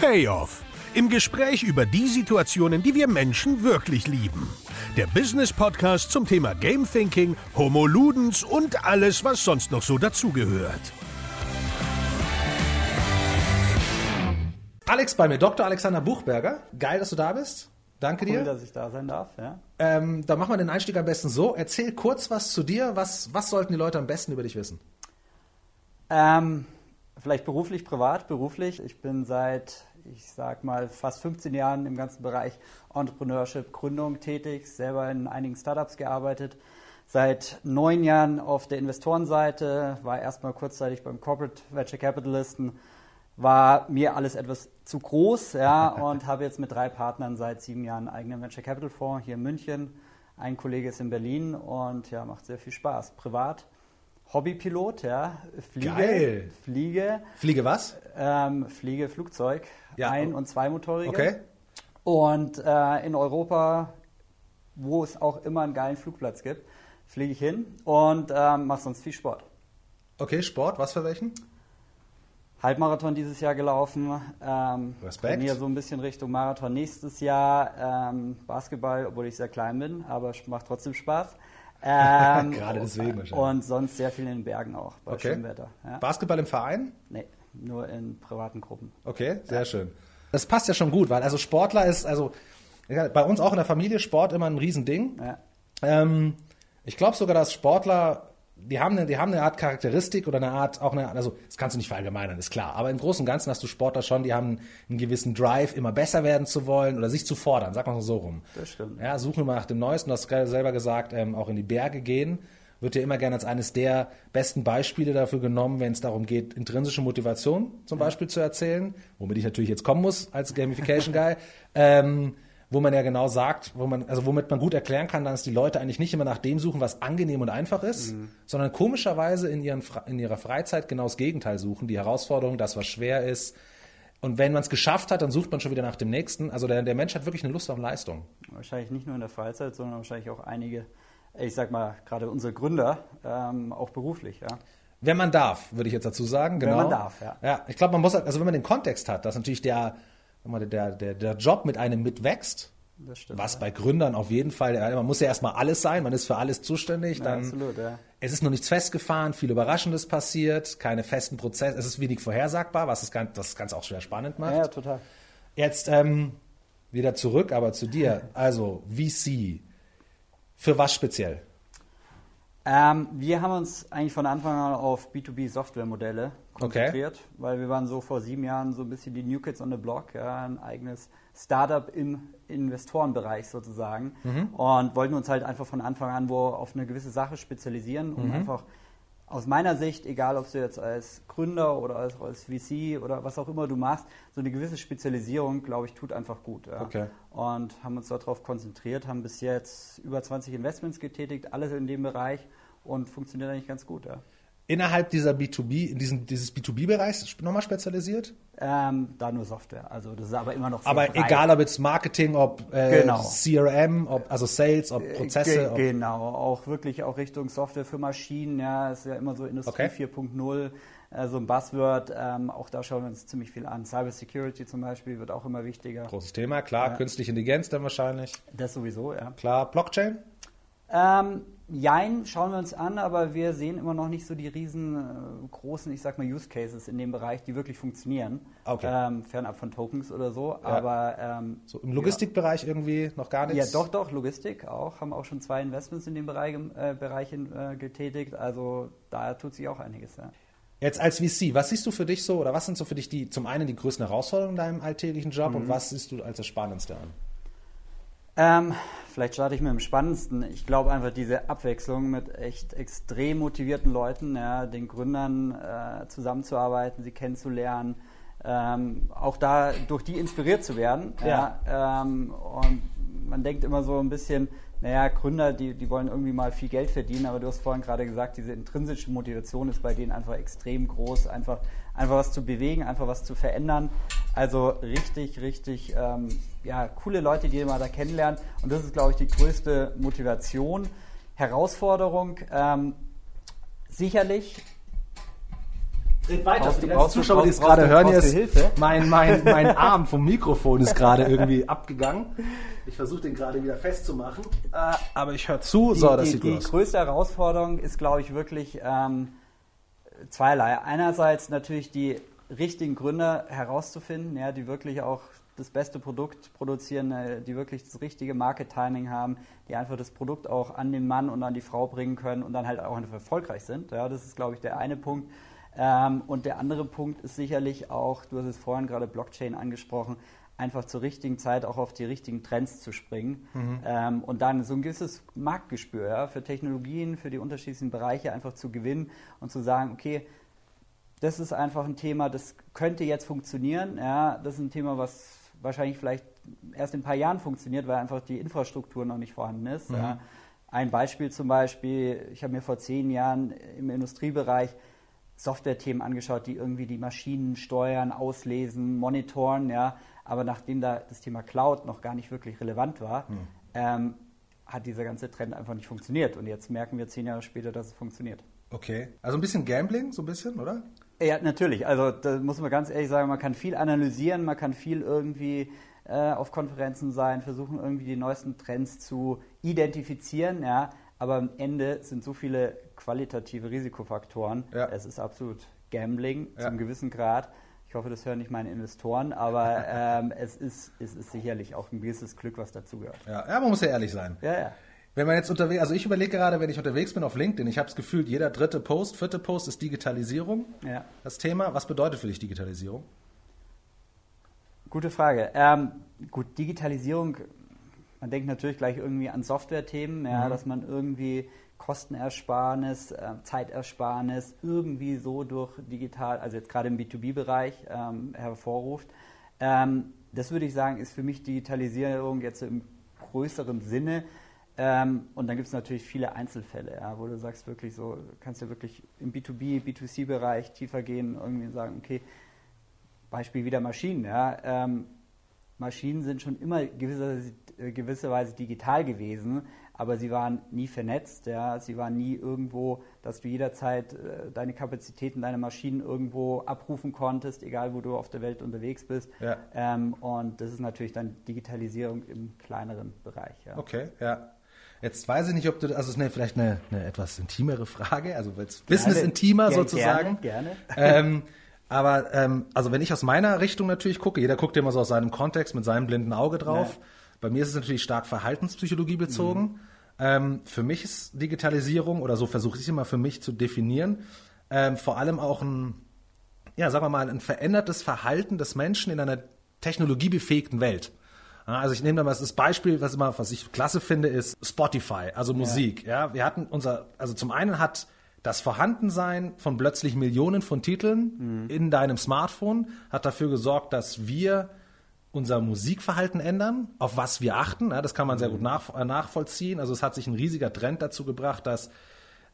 Payoff. Im Gespräch über die Situationen, die wir Menschen wirklich lieben. Der Business Podcast zum Thema Game Thinking, Homo Ludens und alles, was sonst noch so dazugehört. Alex bei mir, Dr. Alexander Buchberger. Geil, dass du da bist. Danke Cool, dir. dass ich da sein darf, ja. Ähm, da machen wir den Einstieg am besten so. Erzähl kurz was zu dir. Was, was sollten die Leute am besten über dich wissen? Ähm, vielleicht beruflich, privat, beruflich. Ich bin seit, ich sag mal, fast 15 Jahren im ganzen Bereich Entrepreneurship, Gründung tätig, selber in einigen Startups gearbeitet. Seit neun Jahren auf der Investorenseite, war erstmal kurzzeitig beim Corporate Venture Capitalisten, war mir alles etwas zu groß, ja, und habe jetzt mit drei Partnern seit sieben Jahren einen eigenen Venture Capital Fonds hier in München. Ein Kollege ist in Berlin und ja, macht sehr viel Spaß. Privat, Hobbypilot, ja, Fliege, Geil. Fliege, Fliege was? ähm, Fliege, Flugzeug, Ja. ein- und zweimotorige. Okay. Und äh, in Europa, wo es auch immer einen geilen Flugplatz gibt, fliege ich hin und ähm, mache sonst viel Sport. Okay, Sport, was für welchen? Halbmarathon dieses Jahr gelaufen. Ähm, Respekt. Trainiere so ein bisschen Richtung Marathon nächstes Jahr. Ähm, Basketball, obwohl ich sehr klein bin, aber macht trotzdem Spaß. Ähm, Gerade deswegen wahrscheinlich. Und sonst sehr viel in den Bergen auch, bei Okay. schönem Wetter. Ja. Basketball im Verein? Nee, nur in privaten Gruppen. Okay, sehr schön. Das passt ja schon gut, weil also Sportler ist, also ja, bei uns auch in der Familie Sport immer ein Riesending. Ja. Ähm, ich glaube sogar, dass Sportler, die haben, eine, die haben eine Art Charakteristik oder eine Art, auch eine, also das kannst du nicht verallgemeinern, ist klar. Aber im Großen und Ganzen hast du Sportler schon, die haben einen gewissen Drive, immer besser werden zu wollen oder sich zu fordern, sag mal so rum. Das stimmt. Ja, suchen wir nach dem Neuesten, du hast gerade selber gesagt, ähm, auch in die Berge gehen, wird ja immer gerne als eines der besten Beispiele dafür genommen, wenn es darum geht, intrinsische Motivation zum Beispiel zu erzählen, womit ich natürlich jetzt kommen muss als Gamification-Guy. ähm, wo man ja genau sagt, wo man, also womit man gut erklären kann, dass die Leute eigentlich nicht immer nach dem suchen, was angenehm und einfach ist, sondern komischerweise in, ihren, in ihrer Freizeit genau das Gegenteil suchen, die Herausforderung, das, was schwer ist. Und wenn man es geschafft hat, dann sucht man schon wieder nach dem nächsten. Also der, der Mensch hat wirklich eine Lust auf Leistung. Wahrscheinlich nicht nur in der Freizeit, sondern wahrscheinlich auch einige, ich sag mal, gerade unsere Gründer, ähm, auch beruflich, ja. Wenn man darf, würde ich jetzt dazu sagen. Wenn Genau. man darf, ja. Ja, ich glaube, man muss, halt- also wenn man den Kontext hat, dass natürlich der, wenn der, der, der Job mit einem mitwächst, stimmt. was bei Gründern auf jeden Fall, ja, man muss ja erstmal alles sein, man ist für alles zuständig, Ja, dann absolut, ja. es ist noch nichts festgefahren, viel Überraschendes passiert, keine festen Prozesse, es ist wenig vorhersagbar, was das Ganze, das Ganze auch schwer spannend macht. Ja, ja, total. Jetzt ähm, wieder zurück, aber zu dir. Also VC, für was speziell? Ähm, wir haben uns eigentlich von Anfang an auf B2B-Softwaremodelle konzentriert, weil wir waren so vor sieben Jahren so ein bisschen die New Kids on the Block, ja, ein eigenes Startup im Investorenbereich sozusagen und wollten uns halt einfach von Anfang an wo auf eine gewisse Sache spezialisieren und einfach aus meiner Sicht, egal ob du jetzt als Gründer oder als, als VC oder was auch immer du machst, so eine gewisse Spezialisierung, glaube ich, tut einfach gut. Ja. Okay. Und haben uns darauf konzentriert, haben bis jetzt über 20 Investments getätigt, alles in dem Bereich und funktioniert eigentlich ganz gut. Ja. Innerhalb dieser B2B, in diesem, dieses B2B-Bereichs nochmal spezialisiert? Ähm, da nur Software, also das ist aber immer noch Aber breit. egal, ob jetzt Marketing, ob äh, Genau. CRM, ob also Sales, ob Prozesse. Ge ob, genau, auch wirklich auch Richtung Software für Maschinen, ja, ist ja immer so Industrie Okay. 4.0, äh, so ein Buzzword, ähm, auch da schauen wir uns ziemlich viel an. Cyber Security zum Beispiel wird auch immer wichtiger. großes Thema, klar. Ja. Künstliche Intelligenz dann wahrscheinlich. Das sowieso, ja. Klar, Blockchain. Ähm, jein, schauen wir uns an, aber wir sehen immer noch nicht so die riesen äh, großen, ich sag mal, Use Cases in dem Bereich, die wirklich funktionieren. Okay. Ähm, fernab von Tokens oder so. Aber ähm, So im Logistikbereich irgendwie noch gar ja, nichts. doch, doch, Logistik auch. Haben auch schon zwei Investments in dem Bereich, äh, Bereich äh, getätigt. Also da tut sich auch einiges. Ja. Jetzt als VC, was siehst du für dich so, oder was sind so für dich die, zum einen die größten Herausforderungen in deinem alltäglichen Job Mhm. und was siehst du als das Spannendste an? Ähm, vielleicht starte ich mit dem Spannendsten. Ich glaube einfach diese Abwechslung mit echt extrem motivierten Leuten, ja, den Gründern äh, zusammenzuarbeiten, sie kennenzulernen, ähm, auch da durch die inspiriert zu werden. Ja. ähm, und man denkt immer so ein bisschen, naja, Gründer, die, die wollen irgendwie mal viel Geld verdienen, aber du hast vorhin gerade gesagt, diese intrinsische Motivation ist bei denen einfach extrem groß, einfach, einfach was zu bewegen, einfach was zu verändern. Also richtig, richtig, ähm, ja, coole Leute, die man da kennenlernt. Und das ist, glaube ich, die größte Motivation. Herausforderung, ähm, sicherlich Red weiter. Brauchst die du- brauchst Zuschauer, die es gerade hören, jetzt, Hilfe? mein, mein, mein Arm vom Mikrofon ist gerade irgendwie abgegangen. Ich versuche den gerade wieder festzumachen. Äh, aber ich höre zu. Die, so, das die, sieht die gut aus. größte Herausforderung ist, glaube ich, wirklich ähm, zweierlei. Einerseits natürlich die richtigen Gründer herauszufinden, ja, die wirklich auch das beste Produkt produzieren, äh, die wirklich das richtige Market-Timing haben, die einfach das Produkt auch an den Mann und an die Frau bringen können und dann halt auch einfach erfolgreich sind. Ja, das ist, glaube ich, der eine Punkt. Ähm, und der andere Punkt ist sicherlich auch, du hast es vorhin gerade Blockchain angesprochen, einfach zur richtigen Zeit auch auf die richtigen Trends zu springen ähm, und dann so ein gewisses Marktgespür ja, für Technologien, für die unterschiedlichen Bereiche einfach zu gewinnen und zu sagen, okay, das ist einfach ein Thema, das könnte jetzt funktionieren. Ja, das ist ein Thema, was wahrscheinlich vielleicht erst in ein paar Jahren funktioniert, weil einfach die Infrastruktur noch nicht vorhanden ist. Ja. Ein Beispiel zum Beispiel, ich habe mir vor zehn Jahren im Industriebereich Software-Themen angeschaut, die irgendwie die Maschinen steuern, auslesen, monitoren, ja. Aber nachdem da das Thema Cloud noch gar nicht wirklich relevant war, ähm, hat dieser ganze Trend einfach nicht funktioniert. Und jetzt merken wir zehn Jahre später, dass es funktioniert. Okay. Also ein bisschen Gambling, so ein bisschen, oder? Ja, natürlich. Also da muss man ganz ehrlich sagen, man kann viel analysieren, man kann viel irgendwie äh, auf Konferenzen sein, versuchen irgendwie die neuesten Trends zu identifizieren, ja. Aber am Ende sind so viele qualitative Risikofaktoren. Ja. Es ist absolut Gambling Ja. zum gewissen Grad. Ich hoffe, das hören nicht meine Investoren, aber ähm, es, ist, es ist sicherlich auch ein gewisses Glück, was dazugehört. Ja, ja, man muss ja ehrlich sein. Ja, ja. Wenn man jetzt unterwegs, also ich überlege gerade, wenn ich unterwegs bin auf LinkedIn, ich habe das Gefühl, jeder dritte Post, vierte Post ist Digitalisierung. Ja. Das Thema, was bedeutet für dich Digitalisierung? Gute Frage. Ähm, gut, Digitalisierung, man denkt natürlich gleich irgendwie an Software-Themen, ja, dass man irgendwie Kostenersparnis, äh, Zeitersparnis irgendwie so durch digital, also jetzt gerade im B2B-Bereich ähm, hervorruft. Ähm, das würde ich sagen, ist für mich Digitalisierung jetzt so im größeren Sinne. Ähm, und dann gibt es natürlich viele Einzelfälle, ja, wo du sagst wirklich so, kannst du wirklich im B2B, B2C-Bereich tiefer gehen, irgendwie sagen, okay, Beispiel wieder Maschinen. Ja. Ähm, Maschinen sind schon immer gewisser, äh, gewisserweise digital gewesen, aber sie waren nie vernetzt. Ja. Sie waren nie irgendwo, dass du jederzeit äh, deine Kapazitäten, deine Maschinen irgendwo abrufen konntest, egal wo du auf der Welt unterwegs bist. Ja. Ähm, und das ist natürlich dann Digitalisierung im kleineren Bereich. Ja. Okay, ja. Jetzt weiß ich nicht, ob du, also es ist eine, vielleicht eine, eine etwas intimere Frage, also als Business intimer Ger- sozusagen. Gerne, gerne. Ähm, aber ähm, also wenn ich aus meiner Richtung natürlich gucke, jeder guckt immer so aus seinem Kontext mit seinem blinden Auge drauf. Ja. Bei mir ist es natürlich stark Verhaltenspsychologie bezogen. Mhm. Ähm, für mich ist Digitalisierung oder so versuche ich es immer für mich zu definieren, ähm, vor allem auch ein, ja, sagen wir mal, ein verändertes Verhalten des Menschen in einer technologiebefähigten Welt. Ja, Also ich nehme da mal das Beispiel, was immer, was ich klasse finde, ist Spotify, also Musik. Ja, wir hatten unser, also zum einen hat das Vorhandensein von plötzlich Millionen von Titeln in deinem Smartphone hat dafür gesorgt, dass wir unser Musikverhalten ändern, auf was wir achten. Ja, das kann man sehr gut nach, äh, nachvollziehen. Also es hat sich ein riesiger Trend dazu gebracht, dass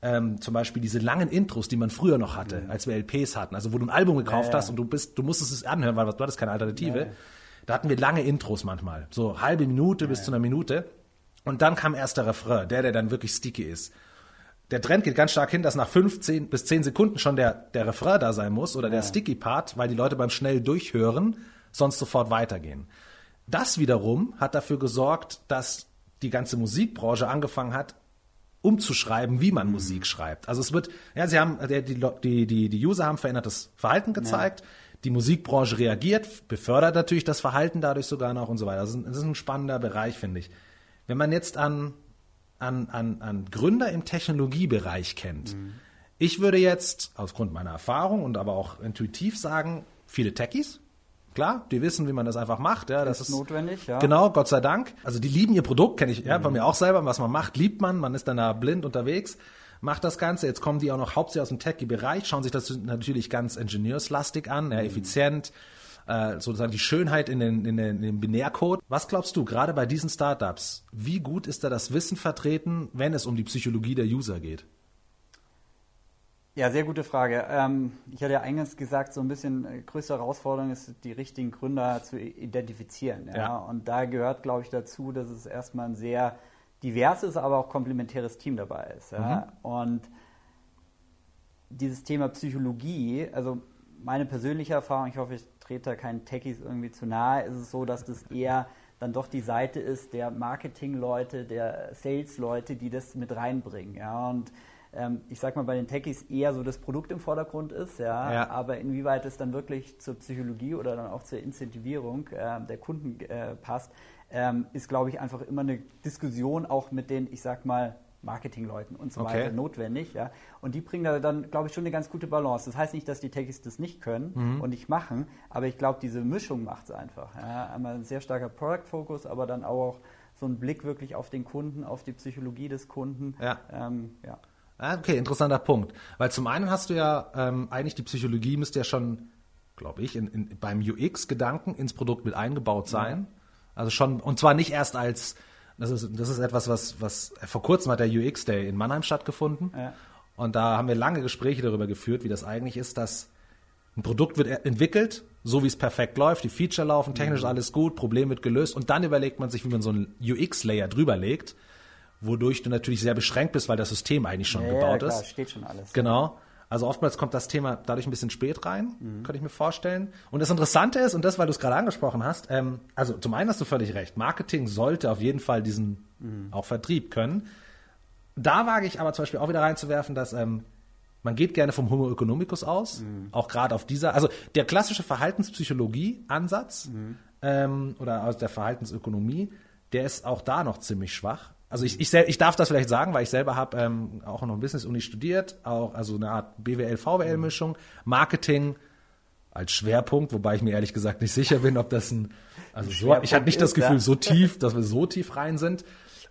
ähm, zum Beispiel diese langen Intros, die man früher noch hatte, als wir LPs hatten, also wo du ein Album gekauft Ja, ja. hast und du bist, du musstest es anhören, weil du hattest keine Alternative. Da hatten wir lange Intros manchmal, so halbe Minute bis zu einer Minute. Und dann kam erst der Refrain, der, der dann wirklich sticky ist. Der Trend geht ganz stark hin, dass nach 15 bis 10 Sekunden schon der, der Refrain da sein muss oder der sticky Part, weil die Leute beim schnell durchhören sonst sofort weitergehen. Das wiederum hat dafür gesorgt, dass die ganze Musikbranche angefangen hat, umzuschreiben, wie man Musik schreibt. Also es wird, ja, sie haben, der- die, die, die, die User haben verändertes Verhalten gezeigt, die Musikbranche reagiert, befördert natürlich das Verhalten dadurch sogar noch und so weiter. Das ist ein, das ist ein spannender Bereich, finde ich. Wenn man jetzt an, an, an, an Gründer im Technologiebereich kennt, ich würde jetzt aufgrund meiner Erfahrung und aber auch intuitiv sagen, viele Techies, klar, die wissen, wie man das einfach macht. Ja, das Ist ist notwendig, ja. Genau, Gott sei Dank. Also die lieben ihr Produkt, kenne ich ja, bei mir auch selber. Was man macht, liebt man. Man ist dann da blind unterwegs, macht das Ganze. Jetzt kommen die auch noch hauptsächlich aus dem Techie-Bereich, schauen sich das natürlich ganz ingenieurslastig an, ja, effizient, äh, sozusagen die Schönheit in den, in, den, in den Binärcode. Was glaubst du, gerade bei diesen Startups, wie gut ist da das Wissen vertreten, wenn es um die Psychologie der User geht? Ja, sehr gute Frage. Ähm, ich hatte ja eingangs gesagt, so ein bisschen äh, größte Herausforderung ist, die richtigen Gründer zu identifizieren. Ja? Ja. Und da gehört, glaube ich, dazu, dass es erstmal ein sehr diverses, aber auch komplementäres Team dabei ist. Ja? Und dieses Thema Psychologie, also meine persönliche Erfahrung, ich hoffe, ich trete da keinen Techies irgendwie zu nahe, ist es so, dass das eher dann doch die Seite ist der Marketing-Leute, der Sales-Leute, die das mit reinbringen. Ja, und ähm, ich sag mal, bei den Techies eher so das Produkt im Vordergrund ist, ja, ja. aber inwieweit es dann wirklich zur Psychologie oder dann auch zur Incentivierung äh, der Kunden äh, passt, ähm, ist, glaube ich, einfach immer eine Diskussion auch mit den, ich sag mal, Marketingleuten und so okay. weiter notwendig. Ja? Und die bringen da dann, glaube ich, schon eine ganz gute Balance. Das heißt nicht, dass die Techies das nicht können mhm. und nicht machen, aber ich glaube, diese Mischung macht es einfach. Ja? Einmal ein sehr starker Product-Focus, aber dann auch so ein Blick wirklich auf den Kunden, auf die Psychologie des Kunden. Ja. Ähm, ja. Ah, okay, interessanter Punkt. Weil zum einen hast du ja ähm, eigentlich die Psychologie müsste ja schon, glaube ich, in, in, beim UX-Gedanken ins Produkt mit eingebaut sein. Ja. Also schon, und zwar nicht erst als das ist, das ist etwas, was, was vor kurzem hat der UX Day in Mannheim stattgefunden. Ja. Und da haben wir lange Gespräche darüber geführt, wie das eigentlich ist, dass ein Produkt wird entwickelt, so wie es perfekt läuft, die Feature laufen, technisch mhm. alles gut, Problem wird gelöst und dann überlegt man sich, wie man so einen UX-Layer drüber legt, wodurch du natürlich sehr beschränkt bist, weil das System eigentlich schon ja, gebaut ja, klar, ist. steht schon alles. Genau. Also oftmals kommt das Thema dadurch ein bisschen spät rein, mhm. könnte ich mir vorstellen. Und das Interessante ist, und das, weil du es gerade angesprochen hast, ähm, also zum einen hast du völlig recht, Marketing sollte auf jeden Fall diesen mhm. auch Vertrieb können. Da wage ich aber zum Beispiel auch wieder reinzuwerfen, dass ähm, man geht gerne vom Homo economicus aus, mhm. auch gerade auf dieser, also der klassische Verhaltenspsychologie-Ansatz mhm. ähm, oder aus der Verhaltensökonomie, der ist auch da noch ziemlich schwach. Also ich, ich, ich darf das vielleicht sagen, weil ich selber habe ähm, auch noch Business-Uni studiert, auch also eine Art BWL-VWL-Mischung, Marketing als Schwerpunkt, wobei ich mir ehrlich gesagt nicht sicher bin, ob das ein, also so, ich hatte nicht das Gefühl, so tief, dass wir so tief rein sind,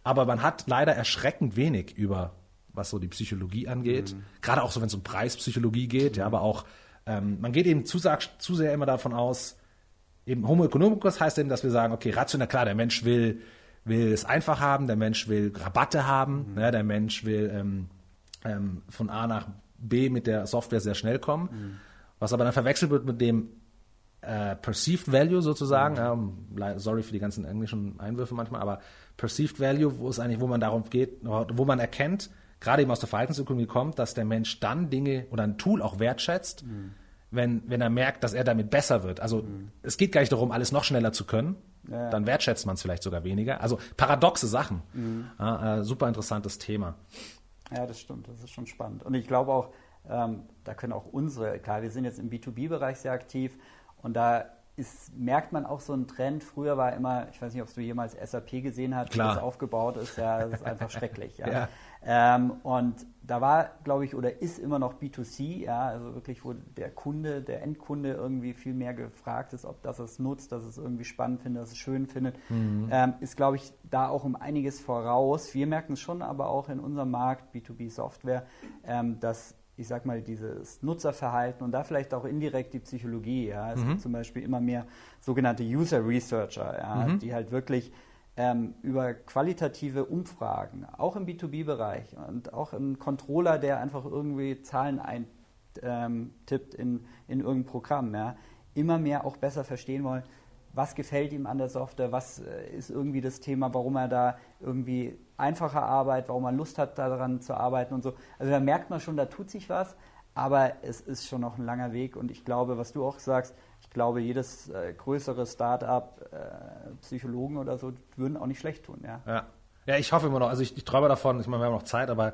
aber man hat leider erschreckend wenig über, was so die Psychologie angeht, mhm. gerade auch so, wenn es um Preispsychologie geht, ja, aber auch, ähm, man geht eben zu, zu sehr immer davon aus, eben Homo economicus heißt eben, dass wir sagen, okay, rational, klar, der Mensch will will es einfach haben, der Mensch will Rabatte haben, mhm. ne, der Mensch will ähm, ähm, von A nach B mit der Software sehr schnell kommen. Mhm. Was aber dann verwechselt wird mit dem äh, Perceived Value sozusagen. Mhm. Ja, sorry für die ganzen englischen Einwürfe manchmal, aber Perceived Value, wo es eigentlich, wo man darum geht, wo man erkennt, gerade eben aus der Verhaltensökonomie kommt, dass der Mensch dann Dinge oder ein Tool auch wertschätzt, mhm. Wenn, wenn er merkt, dass er damit besser wird. Also mhm. es geht gar nicht darum, alles noch schneller zu können, ja. dann wertschätzt man es vielleicht sogar weniger. Also paradoxe Sachen. Mhm. Ja, äh, super interessantes Thema. Ja, das stimmt, das ist schon spannend. Und ich glaube auch, ähm, da können auch unsere, klar, wir sind jetzt im B2B-Bereich sehr aktiv und da ist, merkt man auch so einen Trend. Früher war immer, ich weiß nicht, ob du jemals SAP gesehen hast, wie das aufgebaut ist, ja, das ist einfach schrecklich. Ja. ja. Ähm, und da war, glaube ich, oder ist immer noch B2C, ja, also wirklich, wo der Kunde, der Endkunde irgendwie viel mehr gefragt ist, ob das es nutzt, dass es irgendwie spannend findet, dass es schön findet, mhm. ähm, ist, glaube ich, da auch um einiges voraus. Wir merken es schon aber auch in unserem Markt, B2B Software, ähm, dass ich sag mal, dieses Nutzerverhalten und da vielleicht auch indirekt die Psychologie. Ja. Es mhm. gibt zum Beispiel immer mehr sogenannte User Researcher, ja, mhm. die halt wirklich ähm, über qualitative Umfragen, auch im B2B-Bereich und auch ein Controller, der einfach irgendwie Zahlen eintippt ähm, in, in irgendein Programm, ja, immer mehr auch besser verstehen wollen, was gefällt ihm an der Software, was äh, ist irgendwie das Thema, warum er da irgendwie einfacher arbeitet, warum er Lust hat, daran zu arbeiten und so. Also da merkt man schon, da tut sich was, aber es ist schon noch ein langer Weg und ich glaube, was du auch sagst, glaube, jedes äh, größere Start-up, äh, Psychologen oder so, würden auch nicht schlecht tun. Ja, ja. ja ich hoffe immer noch, also ich, ich träume davon, ich meine, wir haben noch Zeit, aber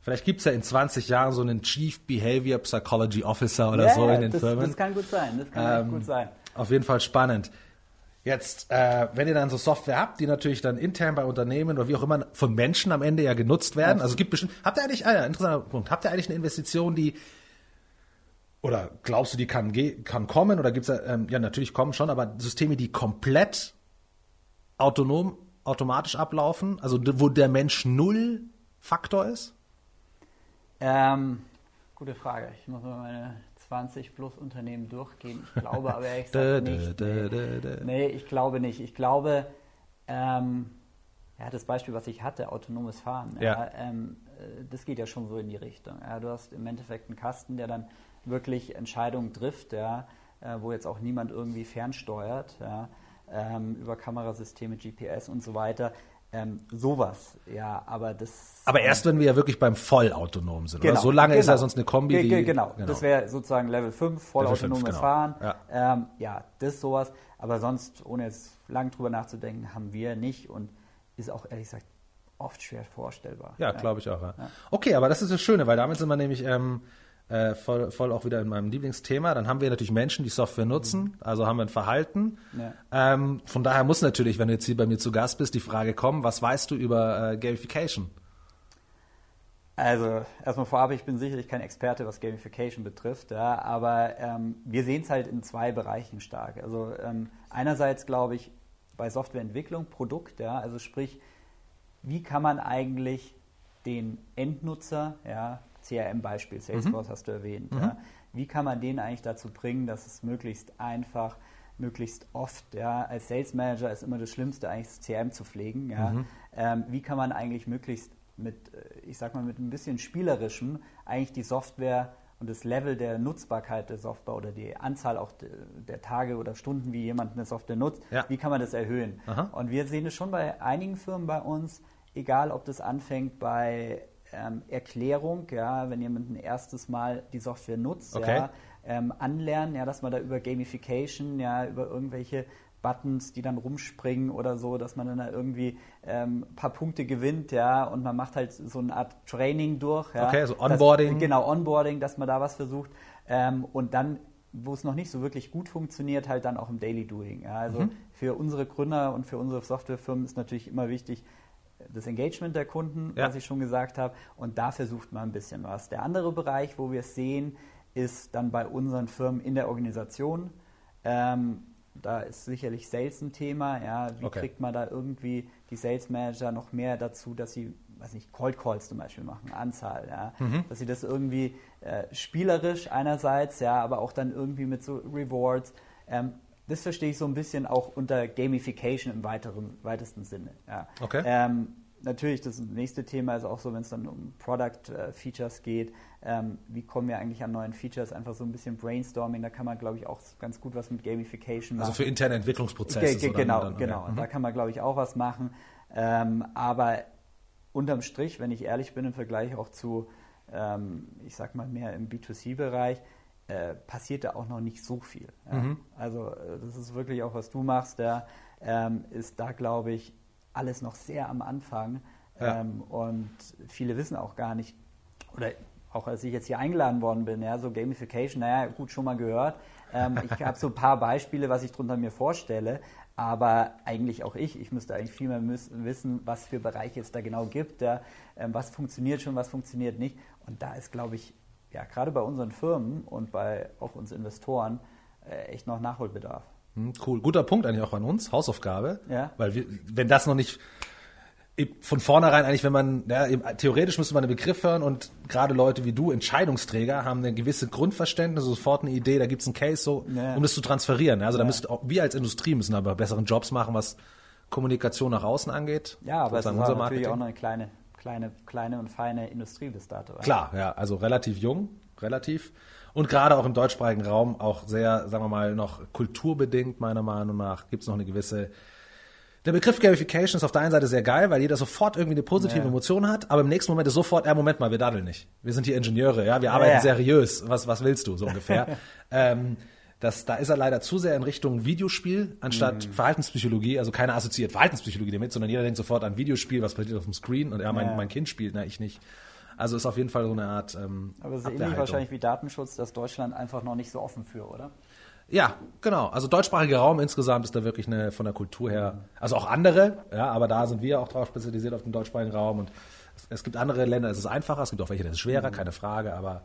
Vielleicht gibt es ja in 20 Jahren so einen Chief Behavior Psychology Officer oder yeah, so in den das, Firmen. Das kann gut sein, das kann ähm, gut sein. Auf jeden Fall spannend. Jetzt, äh, wenn ihr dann so Software habt, die natürlich dann intern bei Unternehmen oder wie auch immer von Menschen am Ende ja genutzt werden, also es gibt bestimmt, habt ihr eigentlich, ah ja, interessanter Punkt, habt ihr eigentlich eine Investition, die oder glaubst du, die kann, kann kommen oder gibt es ähm, ja natürlich kommen schon, aber Systeme, die komplett autonom, automatisch ablaufen, also wo der Mensch null Faktor ist? Ähm, gute Frage. Ich muss mal meine 20 plus Unternehmen durchgehen. Ich glaube aber ehrlich gesagt nicht. Nee. nee, ich glaube nicht. Ich glaube, ähm, ja, das Beispiel, was ich hatte, autonomes Fahren, ja. ja ähm, äh, das geht ja schon so in die Richtung. Du hast im Endeffekt einen Kasten, der dann wirklich Entscheidungen trifft, ja, äh, wo jetzt auch niemand irgendwie fernsteuert, ja, ähm, über Kamerasysteme, GPS und so weiter. Ähm, sowas, ja, aber das. Aber erst, wenn wir ja wirklich beim vollautonom sind. Genau, oder? So lange ist genau. ja sonst eine Kombi. Ge- ge- die, genau. das wäre sozusagen Level 5, vollautonomes genau. Fahren. Ja. Ähm, ja, das sowas. Aber sonst, ohne jetzt lang drüber nachzudenken, haben wir nicht und ist auch ehrlich gesagt oft schwer vorstellbar. Ja, glaube ich auch. Ja. Okay, aber das ist das Schöne, weil damit sind wir nämlich ähm, äh, voll, voll auch wieder in meinem Lieblingsthema. Dann haben wir natürlich Menschen, die Software nutzen, also haben wir ein Verhalten. Ja. Ähm, von daher muss natürlich, wenn du jetzt hier bei mir zu Gast bist, die Frage kommen, was weißt du über äh, Gamification? Also erstmal vorab, ich bin sicherlich kein Experte, was Gamification betrifft, ja, aber ähm, wir sehen es halt in zwei Bereichen stark. Also ähm, einerseits glaube ich bei Softwareentwicklung, Produkt, ja, also sprich, wie kann man eigentlich den Endnutzer, ja, CRM-Beispiel, Salesforce hast du erwähnt, ja, wie kann man den eigentlich dazu bringen, dass es möglichst einfach, möglichst oft, ja, als Sales Manager ist immer das Schlimmste, eigentlich das CRM zu pflegen, ja, ähm, wie kann man eigentlich möglichst mit, äh, ich sag mal, mit ein bisschen spielerischem eigentlich die Software und das Level der Nutzbarkeit der Software oder die Anzahl auch de, der Tage oder Stunden, wie jemand eine Software nutzt, Ja. wie kann man das erhöhen? Aha. Und wir sehen es schon bei einigen Firmen bei uns, egal ob das anfängt bei ähm, Erklärung, ja, wenn jemand ein erstes Mal die Software nutzt, Okay. ja, ähm, anlernen, ja, dass man da über Gamification, ja, über irgendwelche Buttons, die dann rumspringen oder so, dass man dann da irgendwie ähm, ein paar Punkte gewinnt, ja, und man macht halt so eine Art Training durch, ja. Okay, so Onboarding. Das, genau, Onboarding, dass man da was versucht ähm, und dann wo es noch nicht so wirklich gut funktioniert, halt dann auch im Daily Doing. Ja, also Mhm. für unsere Gründer und für unsere Softwarefirmen ist natürlich immer wichtig, das Engagement der Kunden, Ja. was ich schon gesagt habe, und da versucht man ein bisschen was. Der andere Bereich, wo wir es sehen, ist dann bei unseren Firmen in der Organisation. Ähm, da ist sicherlich Sales ein Thema. Ja, wie Okay. kriegt man da irgendwie die Sales Manager noch mehr dazu, dass sie, weiß nicht, Cold Calls zum Beispiel machen, Anzahl, ja, Mhm. dass sie das irgendwie äh, spielerisch einerseits, ja, aber auch dann irgendwie mit so Rewards. Ähm, das verstehe ich so ein bisschen auch unter Gamification im weiteren, weitesten Sinne. Ja. Okay. Ähm, natürlich, das nächste Thema ist auch so, wenn es dann um Product äh, Features geht. Ähm, wie kommen wir eigentlich an neuen Features? Einfach so ein bisschen Brainstorming. Da kann man, glaube ich, auch ganz gut was mit Gamification machen. Also für interne Entwicklungsprozesse. Ge genau, dann- genau. ja. Und da kann man, glaube ich, auch was machen. Ähm, aber unterm Strich, wenn ich ehrlich bin, im Vergleich auch zu, ähm, ich sag mal, mehr im B2C-Bereich, äh, passiert da auch noch nicht so viel. Ja. Mhm. Also äh, das ist wirklich auch, was du machst, da ähm, ist da, glaube ich, alles noch sehr am Anfang. Ja. Ähm, und viele wissen auch gar nicht, oder auch als ich jetzt hier eingeladen worden bin, ja, so Gamification, naja, gut, schon mal gehört. Ähm, ich habe so ein paar Beispiele, was ich drunter mir vorstelle, aber eigentlich auch ich, ich müsste eigentlich viel mehr müssen, wissen, was für Bereiche es da genau gibt, ja, ähm, was funktioniert schon, was funktioniert nicht. Und da ist, glaube ich, ja, gerade bei unseren Firmen und bei auch uns Investoren äh, echt noch Nachholbedarf. Hm, Cool, guter Punkt eigentlich auch an uns, Hausaufgabe. Ja. Weil wir, wenn das noch nicht von vornherein eigentlich, wenn man, ja, theoretisch müsste man einen Begriff hören und gerade Leute wie du, Entscheidungsträger, haben eine gewisse Grundverständnis, sofort eine Idee, da gibt's einen Case so, Ja. um das zu transferieren. Also da müssten auch, wir als Industrie müssen aber besseren Jobs machen, was Kommunikation nach außen angeht. Ja, aber es ist natürlich auch noch eine kleine, kleine, kleine und feine Industrie bis dato. ja. Klar, ja, also relativ jung, relativ. Und gerade auch im deutschsprachigen Raum auch sehr, sagen wir mal, noch kulturbedingt, meiner Meinung nach, gibt's noch eine gewisse. Der Begriff Gamification ist auf der einen Seite sehr geil, weil jeder sofort irgendwie eine positive Ja. Emotion hat, aber im nächsten Moment ist sofort, ja, Moment mal, wir daddeln nicht. Wir sind hier Ingenieure, ja, wir arbeiten ja. seriös. Was, was willst du, so ungefähr? ähm, das, da ist er leider zu sehr in Richtung Videospiel anstatt Mhm. Verhaltenspsychologie. Also keiner assoziiert Verhaltenspsychologie damit, sondern jeder denkt sofort an Videospiel, was passiert auf dem Screen und ja, mein, Ja. mein Kind spielt, na, ich nicht. Also ist auf jeden Fall so eine Art ähm, Aber es ist ähnlich wahrscheinlich wie Datenschutz, dass Deutschland einfach noch nicht so offen für, oder? Ja, genau. Also deutschsprachiger Raum insgesamt ist da wirklich eine von der Kultur her, also auch andere, ja, aber da sind wir auch drauf spezialisiert auf den deutschsprachigen Raum und es, es gibt andere Länder, es ist einfacher, es gibt auch welche, das ist schwerer, keine Frage, aber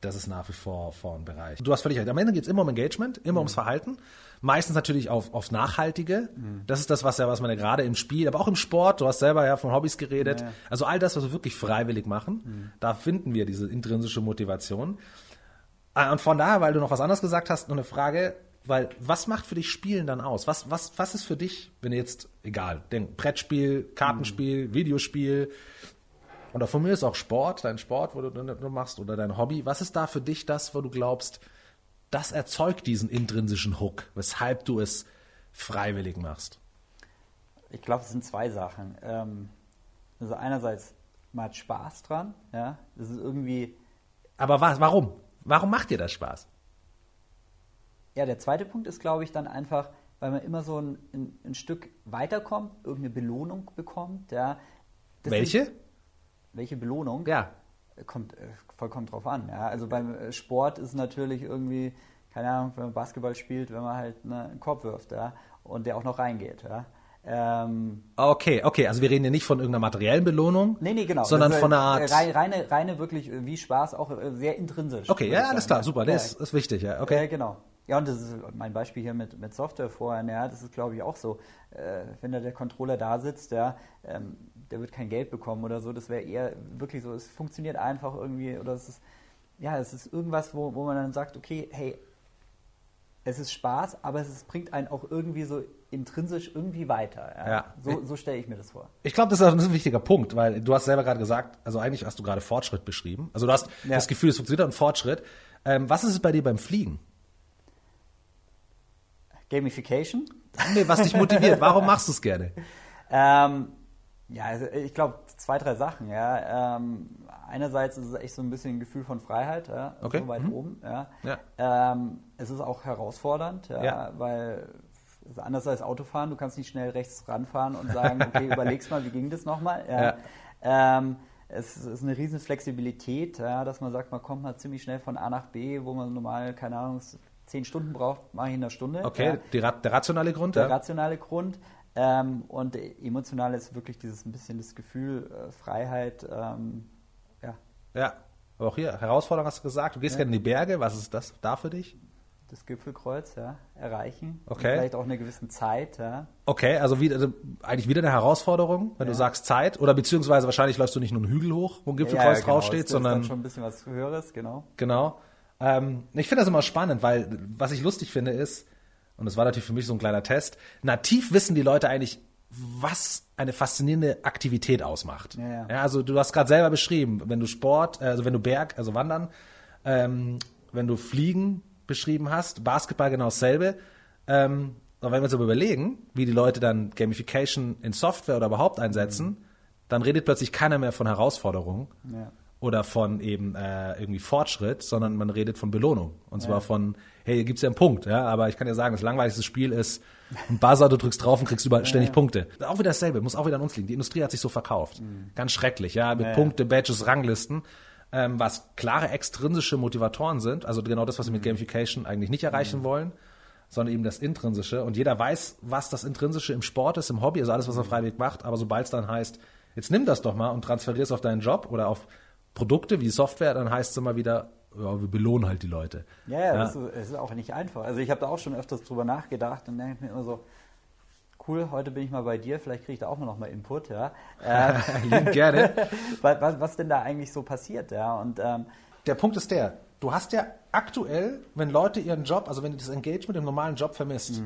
das ist nach wie vor vor ein Bereich. Du hast völlig recht. Am Ende geht es immer um Engagement, immer ums Verhalten. Meistens natürlich auf, aufs Nachhaltige. Das ist das, was ja, was man ja gerade im Spiel, aber auch im Sport, du hast selber ja von Hobbys geredet. Ja, ja. Also all das, was wir wirklich freiwillig machen, da finden wir diese intrinsische Motivation. Ah, Und von daher, weil du noch was anderes gesagt hast, noch eine Frage, weil was macht für dich Spielen dann aus? Was, was, was ist für dich, wenn du jetzt, egal, denk, Brettspiel, Kartenspiel, Videospiel oder von mir ist auch Sport, dein Sport, wo du, du machst oder dein Hobby, was ist da für dich das, wo du glaubst, das erzeugt diesen intrinsischen Hook, weshalb du es freiwillig machst? Ich glaube, es sind zwei Sachen. Ähm, also einerseits, man hat Spaß dran, ja. Das ist irgendwie, Aber was, warum? Warum macht dir das Spaß? ja, der zweite Punkt ist, glaube ich, dann einfach, weil man immer so ein, ein, ein Stück weiterkommt, irgendeine Belohnung bekommt, ja. Das Welche? Ist, welche Belohnung? Ja. Kommt äh, vollkommen drauf an. Ja. Also beim äh, Sport ist natürlich irgendwie, keine Ahnung, wenn man Basketball spielt, wenn man halt ne, einen Korb wirft, ja, und der auch noch reingeht, ja. Ähm, Okay, okay, also wir reden hier nicht von irgendeiner materiellen Belohnung, nee, nee, genau. sondern ist, von einer äh, Art. Reine, reine, wirklich äh, wie Spaß, auch äh, sehr intrinsisch. Okay, ja, alles klar, super, Ja, das ist, ist wichtig, ja, okay. genau. Ja, und das ist mein Beispiel hier mit, mit Software vorher, ja, das ist glaube ich auch so. Äh, wenn da der Controller da sitzt, ja, ähm, der wird kein Geld bekommen oder so, das wäre eher wirklich so, es funktioniert einfach irgendwie oder es ist, ja, es ist irgendwas, wo, wo man dann sagt, okay, hey, es ist Spaß, aber es ist, bringt einen auch irgendwie so intrinsisch irgendwie weiter. Ja. Ja. So, so stelle ich mir das vor. Ich glaube, das ist ein wichtiger Punkt, weil du hast selber gerade gesagt, also eigentlich hast du gerade Fortschritt beschrieben. Also du hast Ja. das Gefühl, es funktioniert und Fortschritt. Ähm, was ist es bei dir beim Fliegen? Gamification? Nee, was dich motiviert? Warum machst du es gerne? Ähm, ja, also ich glaube zwei, drei Sachen. Ja. Ähm, einerseits ist es echt so ein bisschen ein Gefühl von Freiheit, ja, Okay. so weit Mhm. oben. Ja. Ja. Ähm, es ist auch herausfordernd, ja, Ja. weil es ist anders als Autofahren. Du kannst nicht schnell rechts ranfahren und sagen, okay, überlegst mal, wie ging das nochmal. Ja. Ähm, es ist eine riesen Flexibilität, dass man sagt, man kommt mal ziemlich schnell von A nach B, wo man normal, keine Ahnung, zehn Stunden braucht, mache ich in einer Stunde. Okay, Ja der rationale Grund, der ja? rationale Grund. Ähm, und emotional ist wirklich dieses ein bisschen das Gefühl, äh, Freiheit, ähm, ja, Ja. Aber auch hier, Herausforderung hast du gesagt, du gehst gerne in die Berge, was ist das da für dich? das Gipfelkreuz ja, erreichen. Okay. Und vielleicht auch eine gewisse Zeit, ja. Okay, also, wieder, also eigentlich wieder eine Herausforderung, wenn du sagst Zeit, oder beziehungsweise wahrscheinlich läufst du nicht nur einen Hügel hoch, wo ein Gipfelkreuz ja, genau, draufsteht, das ist sondern schon ein bisschen was Höheres, genau. Genau. Ähm, ich finde das immer spannend, weil was ich lustig finde ist, und das war natürlich für mich so ein kleiner Test, nativ wissen die Leute eigentlich, was eine faszinierende Aktivität ausmacht. Ja, ja. also du hast gerade selber beschrieben, wenn du Sport, also wenn du Berg, also Wandern, ähm, wenn du Fliegen beschrieben hast, Basketball genau dasselbe. Ähm, aber wenn wir uns aber überlegen, wie die Leute dann Gamification in Software oder überhaupt einsetzen, dann redet plötzlich keiner mehr von Herausforderungen Ja. Oder von eben äh, irgendwie Fortschritt, sondern man redet von Belohnung. Und zwar von, hey, hier gibt's ja einen Punkt, ja, aber ich kann dir sagen, das langweiligste Spiel ist ein Buzzer, du drückst drauf und kriegst überall ständig Punkte. Auch wieder dasselbe, muss auch wieder an uns liegen. Die Industrie hat sich so verkauft. Ganz schrecklich, ja, mit Ja, ja. Punkte, Badges, Ranglisten, ähm, was klare extrinsische Motivatoren sind, also genau das, was wir mit Gamification eigentlich nicht erreichen wollen, sondern eben das Intrinsische. Und jeder weiß, was das Intrinsische im Sport ist, im Hobby, also alles, was er freiwillig macht, aber sobald es dann heißt, jetzt nimm das doch mal und transferier es auf deinen Job oder auf Produkte wie Software, dann heißt es immer wieder, ja, wir belohnen halt die Leute. Ja, ja, Das, ist, es ist auch nicht einfach. Also ich habe da auch schon öfters drüber nachgedacht und denke mir immer so, cool, heute bin ich mal bei dir, vielleicht kriege ich da auch mal noch mal Input, ja. Ähm, gerne. was, was, was denn da eigentlich so passiert, ja. Und ähm, Der Punkt ist der, du hast ja aktuell, wenn Leute ihren Job, also wenn du das Engagement im normalen Job vermisst,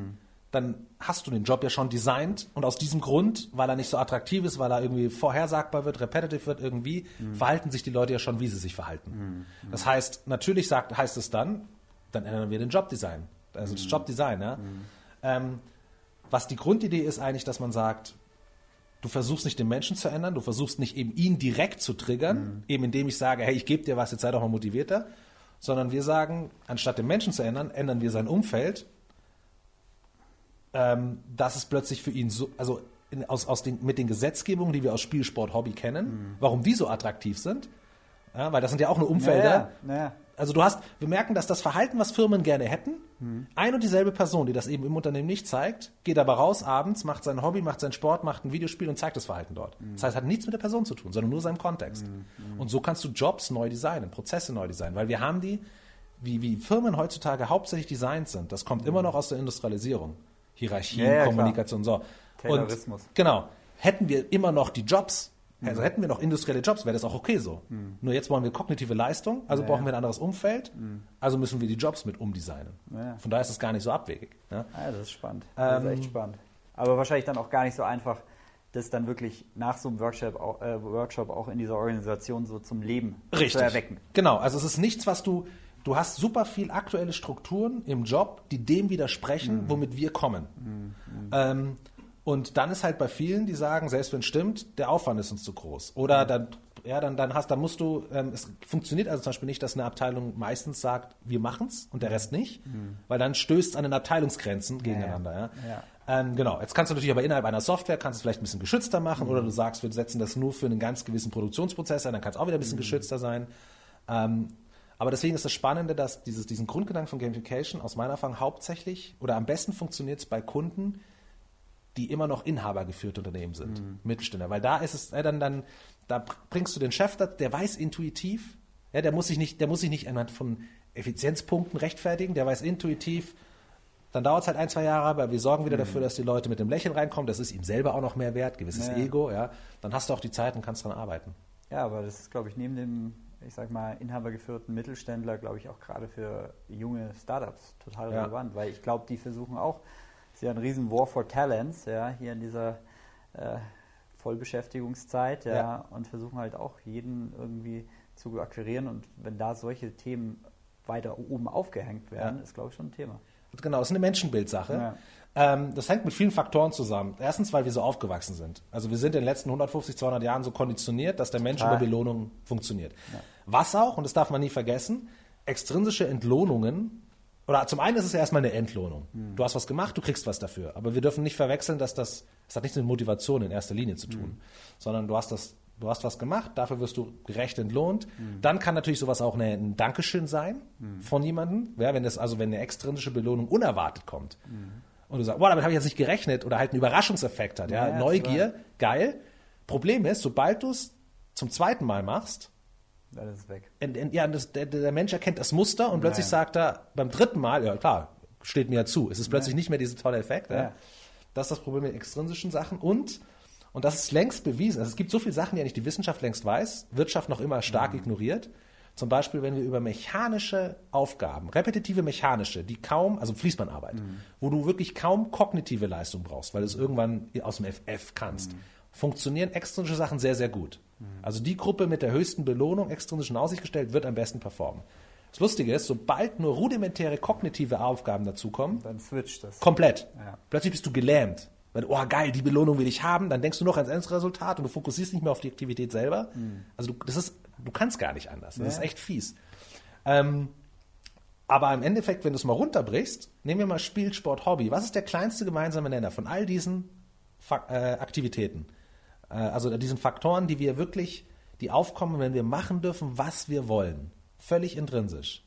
dann hast du den Job ja schon designt und aus diesem Grund, weil er nicht so attraktiv ist, weil er irgendwie vorhersagbar wird, repetitive wird irgendwie, verhalten sich die Leute ja schon, wie sie sich verhalten. Das heißt, natürlich sagt, heißt es dann, dann ändern wir den Jobdesign, also das Jobdesign. Ja? Ähm, was die Grundidee ist eigentlich, dass man sagt, du versuchst nicht den Menschen zu ändern, du versuchst nicht eben ihn direkt zu triggern, eben indem ich sage, hey, ich gebe dir was, jetzt sei doch mal motivierter, sondern wir sagen, anstatt den Menschen zu ändern, ändern wir sein Umfeld, ähm, dass es plötzlich für ihn so, also in, aus, aus den, mit den Gesetzgebungen, die wir aus Spielsport Hobby kennen, warum die so attraktiv sind, ja, weil das sind ja auch nur Umfelder, naja, naja. also du hast, wir merken, dass das Verhalten, was Firmen gerne hätten, ein und dieselbe Person, die das eben im Unternehmen nicht zeigt, geht aber raus abends, macht sein Hobby, macht seinen Sport, macht ein Videospiel und zeigt das Verhalten dort. Das heißt, hat nichts mit der Person zu tun, sondern nur seinem Kontext. Und so kannst du Jobs neu designen, Prozesse neu designen, weil wir haben die, wie, wie Firmen heutzutage hauptsächlich designt sind, das kommt immer noch aus der Industrialisierung. Hierarchien, Ja, ja, klar. Kommunikation, so. Taylorismus. Und, genau. Hätten wir immer noch die Jobs, also hätten wir noch industrielle Jobs, wäre das auch okay so. Nur jetzt wollen wir kognitive Leistung, also Ja, brauchen wir ein anderes Umfeld, also müssen wir die Jobs mit umdesignen. Ja. Von daher ist es gar nicht so abwegig. Ja? Ja, das ist spannend. Das Ähm, ist echt spannend. Aber wahrscheinlich dann auch gar nicht so einfach, das dann wirklich nach so einem Workshop auch, äh, Workshop auch in dieser Organisation so zum Leben Richtig. zu erwecken. Genau, also es ist nichts, was du, du hast super viel aktuelle Strukturen im Job, die dem widersprechen, womit wir kommen. Ähm, Und dann ist halt bei vielen, die sagen, selbst wenn es stimmt, der Aufwand ist uns zu groß. Oder dann, ja, dann, dann hast, dann musst du, ähm, es funktioniert also zum Beispiel nicht, dass eine Abteilung meistens sagt, wir machen's und der Rest nicht, weil dann stößt es an den Abteilungsgrenzen gegeneinander. Ja, Ja. Ähm, genau. Jetzt kannst du natürlich aber innerhalb einer Software kannst du es vielleicht ein bisschen geschützter machen oder du sagst, wir setzen das nur für einen ganz gewissen Produktionsprozess ein, dann kann es auch wieder ein bisschen geschützter sein. Ähm, aber deswegen ist das Spannende, dass dieses, diesen Grundgedanken von Gamification aus meiner Erfahrung hauptsächlich oder am besten funktioniert es bei Kunden, die immer noch inhabergeführte Unternehmen sind, Mittelständler. Weil da ist es, äh, dann, dann, da bringst du den Chef, der weiß intuitiv, ja, der muss sich nicht, der muss sich nicht anhand von Effizienzpunkten rechtfertigen, der weiß intuitiv, dann dauert es halt ein, zwei Jahre, aber wir sorgen wieder dafür, dass die Leute mit dem Lächeln reinkommen, das ist ihm selber auch noch mehr wert, gewisses Ja. Ego, ja. Dann hast du auch die Zeit und kannst dran arbeiten. Ja, aber das ist, glaube ich, neben dem, ich sag mal, inhabergeführten Mittelständler, glaube ich, auch gerade für junge Startups total Ja. relevant, weil ich glaube, die versuchen auch, es ist ja ein riesen War for Talents, ja, hier in dieser äh, Vollbeschäftigungszeit, ja, Ja. und versuchen halt auch jeden irgendwie zu akquirieren und wenn da solche Themen weiter oben aufgehängt werden, Ja. ist, glaube ich, schon ein Thema. Genau, das ist eine Menschenbildsache. Ja. Ähm, das hängt mit vielen Faktoren zusammen. Erstens, weil wir so aufgewachsen sind. Also wir sind in den letzten 150, 200 Jahren so konditioniert, dass der Mensch Total. über Belohnung funktioniert. Was auch, und das darf man nie vergessen, extrinsische Entlohnungen, oder zum einen ist es erstmal eine Entlohnung. Du hast was gemacht, du kriegst was dafür. Aber wir dürfen nicht verwechseln, dass das, das hat nichts mit Motivation in erster Linie zu tun, sondern du hast das, du hast was gemacht, dafür wirst du gerecht entlohnt. Dann kann natürlich sowas auch eine, ein Dankeschön sein von jemandem. Ja, wenn das, also wenn eine extrinsische Belohnung unerwartet kommt. Und du sagst, boah, damit habe ich jetzt nicht gerechnet oder halt einen Überraschungseffekt hat. Ja, Ja, Neugier, geil. Problem ist, sobald du es zum zweiten Mal machst, Dann ist es weg. ent- ent- ja, das, der, der Mensch erkennt das Muster und plötzlich Ja. sagt er beim dritten Mal, ja klar, steht mir ja zu. Es ist plötzlich nicht mehr dieser tolle Effekt. Ja. Ja. Das ist das Problem mit extrinsischen Sachen und und das ist längst bewiesen. Also es gibt so viele Sachen, die eigentlich die Wissenschaft längst weiß, Wirtschaft noch immer stark Mhm. ignoriert. Zum Beispiel, wenn wir über mechanische Aufgaben, repetitive mechanische, die kaum, also Fließbandarbeit, Mhm. wo du wirklich kaum kognitive Leistung brauchst, weil du es irgendwann aus dem FF kannst, Mhm. funktionieren extrinsische Sachen sehr, sehr gut. Also die Gruppe mit der höchsten Belohnung extrinsisch in Aussicht gestellt, wird am besten performen. Das Lustige ist, sobald nur rudimentäre kognitive Aufgaben dazukommen, Dann switcht das. komplett. Ja. Plötzlich bist du gelähmt. Weil, oh geil, die Belohnung will ich haben, dann denkst du noch ans Endresultat und du fokussierst nicht mehr auf die Aktivität selber. Also du, das ist, du kannst gar nicht anders. Das Ja. ist echt fies. Ähm, aber im Endeffekt, wenn du es mal runterbrichst, nehmen wir mal Spiel, Sport, Hobby. Was ist der kleinste gemeinsame Nenner von all diesen Fak äh, Aktivitäten? Äh, also diesen Faktoren, die wir wirklich, die aufkommen, wenn wir machen dürfen, was wir wollen. Völlig intrinsisch.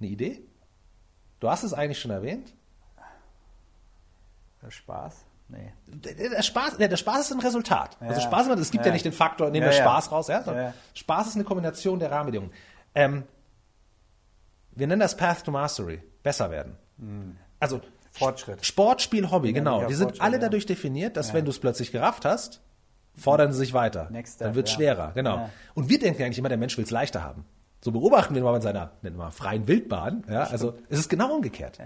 Eine Idee? Du hast es eigentlich schon erwähnt. Der Spaß? Nee. Der, Spaß, der, der Spaß ist ein Resultat. Also Ja. Spaß, es gibt ja, Ja. nicht den Faktor, nehmen wir ja. Spaß raus. Ja? Spaß ist eine Kombination der Rahmenbedingungen. Ähm, wir nennen das Path to Mastery. Besser werden. Also Hm. Fortschritt. Sport, Spiel, Hobby, genau. Die sind alle dadurch definiert, dass wenn du es plötzlich gerafft hast, fordern sie sich weiter. Next step, Dann wird es schwerer, genau. Und wir denken eigentlich immer, der Mensch will es leichter haben. So beobachten wir mal in seiner nennen wir mal, freien Wildbahn. Ja? Also es ist genau umgekehrt.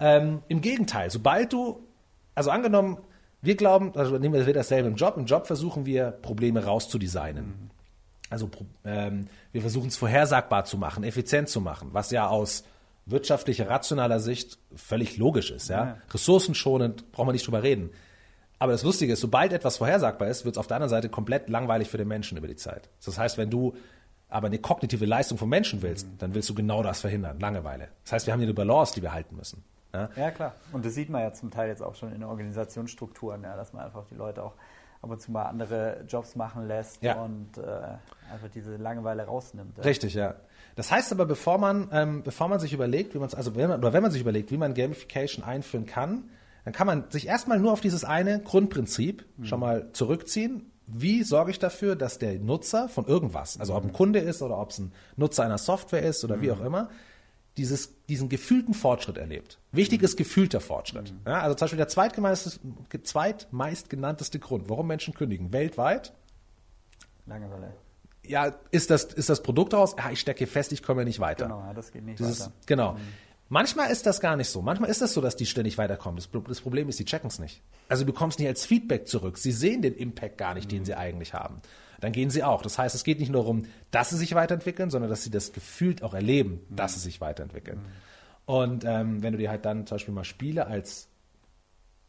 Ähm, Im Gegenteil, sobald du, also angenommen, wir glauben, also nehmen wir dasselbe im Job. Im Job versuchen wir, Probleme rauszudesignen. Also pro- ähm, wir versuchen es vorhersagbar zu machen, effizient zu machen, was ja aus wirtschaftlicher, rationaler Sicht völlig logisch ist. Ja? Ja. Ressourcenschonend, brauchen wir nicht drüber reden. Aber das Lustige ist, sobald etwas vorhersagbar ist, wird es auf der anderen Seite komplett langweilig für den Menschen über die Zeit. Das heißt, wenn du aber eine kognitive Leistung vom Menschen willst, dann willst du genau das verhindern, Langeweile. Das heißt, wir haben hier eine Balance, die wir halten müssen. Ja? Ja, klar. Und das sieht man ja zum Teil jetzt auch schon in Organisationsstrukturen, ja, dass man einfach die Leute auch ab und zu mal andere Jobs machen lässt Ja. und äh, einfach diese Langeweile rausnimmt. Ja. Richtig, ja. Das heißt aber, bevor man, ähm, bevor man sich überlegt, wie man also wenn man, oder wenn man sich überlegt, wie man Gamification einführen kann, dann kann man sich erstmal nur auf dieses eine Grundprinzip schon mal zurückziehen. Wie sorge ich dafür, dass der Nutzer von irgendwas, also ob ein Kunde ist oder ob es ein Nutzer einer Software ist oder wie auch immer, dieses, diesen gefühlten Fortschritt erlebt. Wichtig ist gefühlter Fortschritt. Ja, also zum Beispiel der zweitmeist, zweitmeistgenannteste Grund, warum Menschen kündigen weltweit, Langeweile. ja, ist das, ist das Produkt raus? Ja, ich stecke hier fest, ich komme nicht weiter. Genau, ja, das geht nicht Dieses, weiter. genau. Manchmal ist das gar nicht so. Manchmal ist das so, dass die ständig weiterkommen. Das, das Problem ist, sie checken es nicht. Also du bekommst nicht als Feedback zurück. Sie sehen den Impact gar nicht, den sie eigentlich haben. Dann gehen sie auch. Das heißt, es geht nicht nur darum, dass sie sich weiterentwickeln, sondern dass sie das gefühlt auch erleben, dass sie sich weiterentwickeln. Und ähm, wenn du dir halt dann zum Beispiel mal Spiele als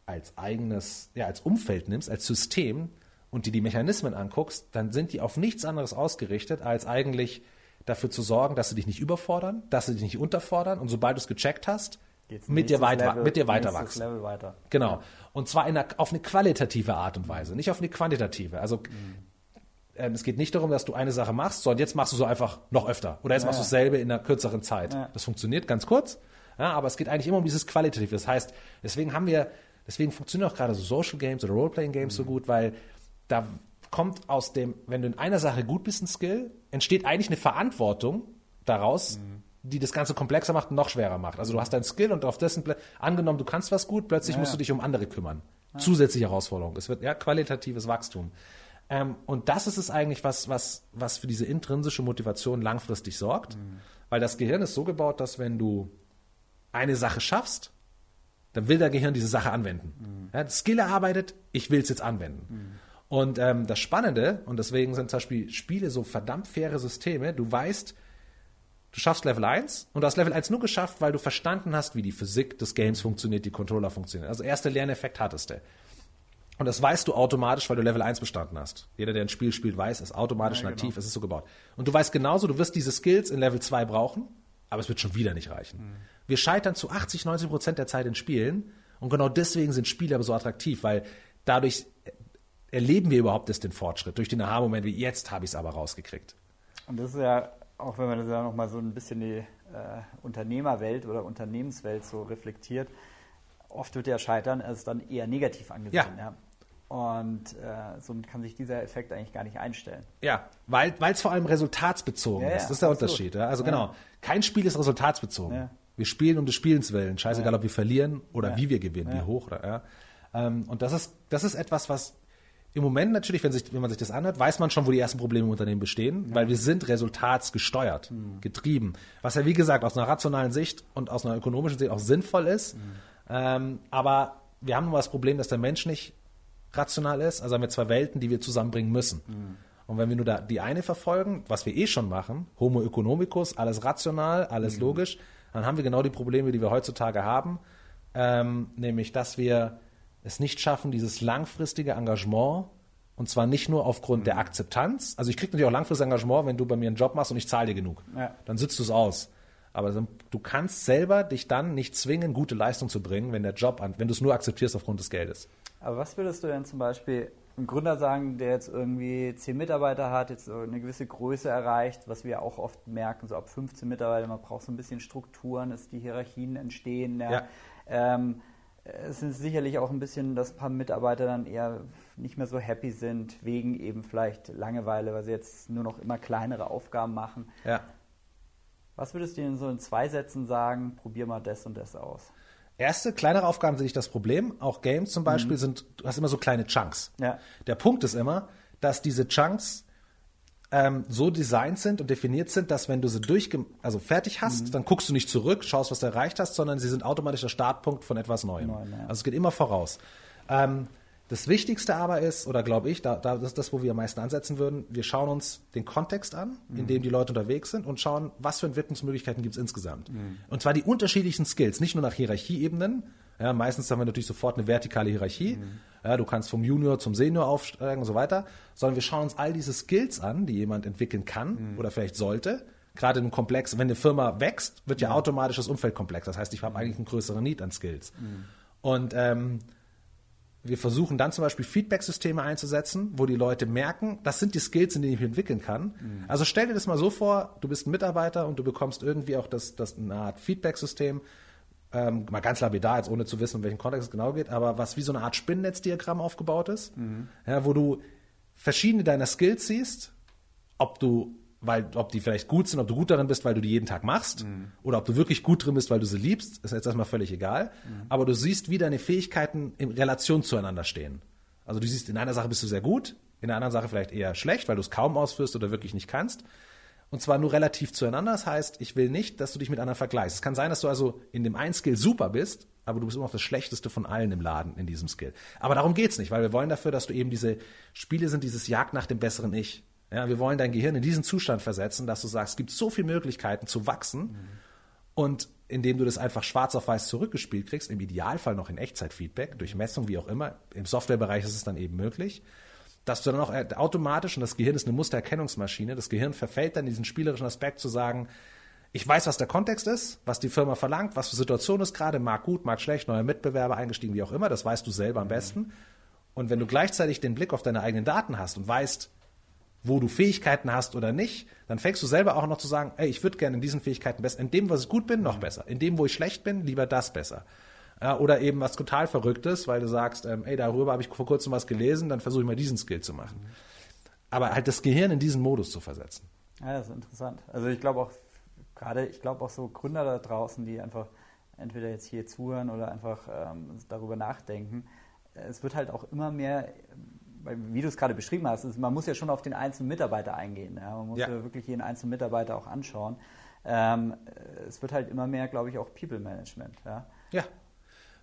als eigenes, ja, als Umfeld nimmst, als System und dir die Mechanismen anguckst, dann sind die auf nichts anderes ausgerichtet, als eigentlich dafür zu sorgen, dass sie dich nicht überfordern, dass sie dich nicht unterfordern und sobald du es gecheckt hast, mit dir, weiter, Level- mit dir weiter wachsen. Level weiter. Genau. Und zwar in einer, auf eine qualitative Art und Weise, nicht auf eine quantitative. Also ähm, es geht nicht darum, dass du eine Sache machst, sondern jetzt machst du so einfach noch öfter. Oder jetzt machst du dasselbe in einer kürzeren Zeit. Ja. Das funktioniert ganz kurz, ja, aber es geht eigentlich immer um dieses Qualitative. Das heißt, deswegen haben wir, deswegen funktionieren auch gerade so Social Games oder Role-Playing Games so gut, weil da kommt aus dem, wenn du in einer Sache gut bist, ein Skill, entsteht eigentlich eine Verantwortung daraus, die das Ganze komplexer macht und noch schwerer macht. Also du hast dein Skill und auf dessen, angenommen, du kannst was gut, plötzlich musst du dich um andere kümmern. Zusätzliche Herausforderung. Es wird ja qualitatives Wachstum. Ähm, und das ist es eigentlich, was, was, was für diese intrinsische Motivation langfristig sorgt. Weil das Gehirn ist so gebaut, dass wenn du eine Sache schaffst, dann will der Gehirn diese Sache anwenden. Ja, das Skill erarbeitet, ich will es jetzt anwenden. Und ähm, das Spannende, und deswegen sind zum Beispiel Spiele so verdammt faire Systeme, du weißt, du schaffst Level 1 und du hast Level 1 nur geschafft, weil du verstanden hast, wie die Physik des Games funktioniert, die Controller funktionieren. Also erster Lerneffekt hattest du. Und das weißt du automatisch, weil du Level 1 bestanden hast. Jeder, der ein Spiel spielt, weiß, es ist automatisch nativ, es ist so gebaut. Und du weißt genauso, du wirst diese Skills in Level 2 brauchen, aber es wird schon wieder nicht reichen. Wir scheitern zu 80, 90 Prozent der Zeit in Spielen und genau deswegen sind Spiele aber so attraktiv, weil dadurch erleben wir überhaupt erst den Fortschritt. Durch den Aha-Moment, wie jetzt habe ich es aber rausgekriegt. Und das ist ja, auch wenn man das ja nochmal so ein bisschen die äh, Unternehmerwelt oder Unternehmenswelt so reflektiert, oft wird ja Scheitern als dann eher negativ angesehen. Ja. Ja. Und äh, somit kann sich dieser Effekt eigentlich gar nicht einstellen. Ja, weil es vor allem resultatsbezogen Ja, ist. Das ist der absolut. Unterschied. Ja? Also Ja. genau, kein Spiel ist resultatsbezogen. Wir spielen um des Spielens willen. Scheißegal, ob wir verlieren oder wie wir gewinnen, wie hoch. Oder, ja? ähm, und das ist, das ist etwas, was im Moment natürlich, wenn, sich, wenn man sich das anhört, weiß man schon, wo die ersten Probleme im Unternehmen bestehen, weil wir sind resultatsgesteuert, Mhm. getrieben. Was ja, wie gesagt, aus einer rationalen Sicht und aus einer ökonomischen Sicht auch sinnvoll ist. Mhm. Ähm, aber wir haben nur das Problem, dass der Mensch nicht rational ist. Also haben wir zwei Welten, die wir zusammenbringen müssen. Und wenn wir nur da die eine verfolgen, was wir eh schon machen, Homo economicus, alles rational, alles logisch, dann haben wir genau die Probleme, die wir heutzutage haben, ähm, nämlich, dass wir es nicht schaffen, dieses langfristige Engagement, und zwar nicht nur aufgrund der Akzeptanz, also ich kriege natürlich auch langfristiges Engagement, wenn du bei mir einen Job machst und ich zahle dir genug. Ja. Dann sitzt du es aus. Aber du kannst selber dich dann nicht zwingen, gute Leistung zu bringen, wenn der Job, wenn du es nur akzeptierst aufgrund des Geldes. Aber was würdest du denn zum Beispiel einem Gründer sagen, der jetzt irgendwie zehn Mitarbeiter hat, jetzt so eine gewisse Größe erreicht, was wir auch oft merken, so ab 15 Mitarbeiter, man braucht so ein bisschen Strukturen, dass die Hierarchien entstehen. Ja. Ja. Ähm, es ist sicherlich auch ein bisschen, dass ein paar Mitarbeiter dann eher nicht mehr so happy sind, wegen eben vielleicht Langeweile, weil sie jetzt nur noch immer kleinere Aufgaben machen. Ja. Was würdest du ihnen so in zwei Sätzen sagen, probier mal das und das aus? Erste, kleinere Aufgaben sind nicht das Problem. Auch Games zum Beispiel sind, du hast immer so kleine Chunks. Ja. Der Punkt ist immer, dass diese Chunks ähm, so designt sind und definiert sind, dass wenn du sie durchge also fertig hast, dann guckst du nicht zurück, schaust, was du erreicht hast, sondern sie sind automatisch der Startpunkt von etwas Neuem. Neuem, ja. Also es geht immer voraus. Ähm, das Wichtigste aber ist, oder glaube ich, da, da, das ist das, wo wir am meisten ansetzen würden, wir schauen uns den Kontext an, in dem die Leute unterwegs sind und schauen, was für Entwicklungsmöglichkeiten gibt es insgesamt. Und zwar die unterschiedlichen Skills, nicht nur nach Hierarchieebenen. Ja, meistens haben wir natürlich sofort eine vertikale Hierarchie. Ja, du kannst vom Junior zum Senior aufsteigen und so weiter. Sondern wir schauen uns all diese Skills an, die jemand entwickeln kann oder vielleicht sollte. Gerade in einem Komplex, wenn eine Firma wächst, wird ja automatisch das Umfeld komplex. Das heißt, ich habe eigentlich einen größeren Need an Skills. Und ähm, wir versuchen dann zum Beispiel Feedback-Systeme einzusetzen, wo die Leute merken, das sind die Skills, in denen ich mich entwickeln kann. Also stell dir das mal so vor, du bist ein Mitarbeiter und du bekommst irgendwie auch das, das eine Art Feedback-System, ähm, mal ganz lapidar, jetzt ohne zu wissen, um welchen Kontext es genau geht, aber was wie so eine Art Spinnennetzdiagramm aufgebaut ist, ja, wo du verschiedene deiner Skills siehst, ob du, weil, ob die vielleicht gut sind, ob du gut darin bist, weil du die jeden Tag machst, oder ob du wirklich gut drin bist, weil du sie liebst, ist jetzt erstmal völlig egal. Aber du siehst, wie deine Fähigkeiten in Relation zueinander stehen. Also du siehst, in einer Sache bist du sehr gut, in der anderen Sache vielleicht eher schlecht, weil du es kaum ausführst oder wirklich nicht kannst. Und zwar nur relativ zueinander. Das heißt, ich will nicht, dass du dich mit anderen vergleichst. Es kann sein, dass du also in dem einen Skill super bist, aber du bist immer noch das Schlechteste von allen im Laden in diesem Skill. Aber darum geht's nicht, weil wir wollen dafür, dass du eben diese Spiele sind, dieses Jagd nach dem besseren Ich. Ja, wir wollen dein Gehirn in diesen Zustand versetzen, dass du sagst, es gibt so viele Möglichkeiten zu wachsen. Und indem du das einfach schwarz auf weiß zurückgespielt kriegst, im Idealfall noch in Echtzeitfeedback, durch Messung, wie auch immer. Im Softwarebereich ist es dann eben möglich, dass du dann auch äh, automatisch, und das Gehirn ist eine Mustererkennungsmaschine, das Gehirn verfällt dann diesen spielerischen Aspekt zu sagen, ich weiß, was der Kontext ist, was die Firma verlangt, was für Situation ist gerade, mag gut, mag schlecht, neuer Mitbewerber eingestiegen, wie auch immer, das weißt du selber am besten. Und wenn du gleichzeitig den Blick auf deine eigenen Daten hast und weißt, wo du Fähigkeiten hast oder nicht, dann fängst du selber auch noch zu sagen, ey, ich würde gerne in diesen Fähigkeiten besser, in dem, was ich gut bin, noch besser, in dem, wo ich schlecht bin, lieber das besser. Ja, oder eben was total Verrücktes, weil du sagst, ähm, ey, darüber habe ich vor kurzem was gelesen, dann versuche ich mal diesen Skill zu machen. Aber halt das Gehirn in diesen Modus zu versetzen. Ja, das ist interessant. Also ich glaube auch, gerade, ich glaube auch so Gründer da draußen, die einfach entweder jetzt hier zuhören oder einfach ähm, darüber nachdenken, es wird halt auch immer mehr wie du es gerade beschrieben hast, ist, man muss ja schon auf den einzelnen Mitarbeiter eingehen. Ja? Man muss ja. ja wirklich jeden einzelnen Mitarbeiter auch anschauen. Ähm, es wird halt immer mehr, glaube ich, auch People Management. Ja. ja.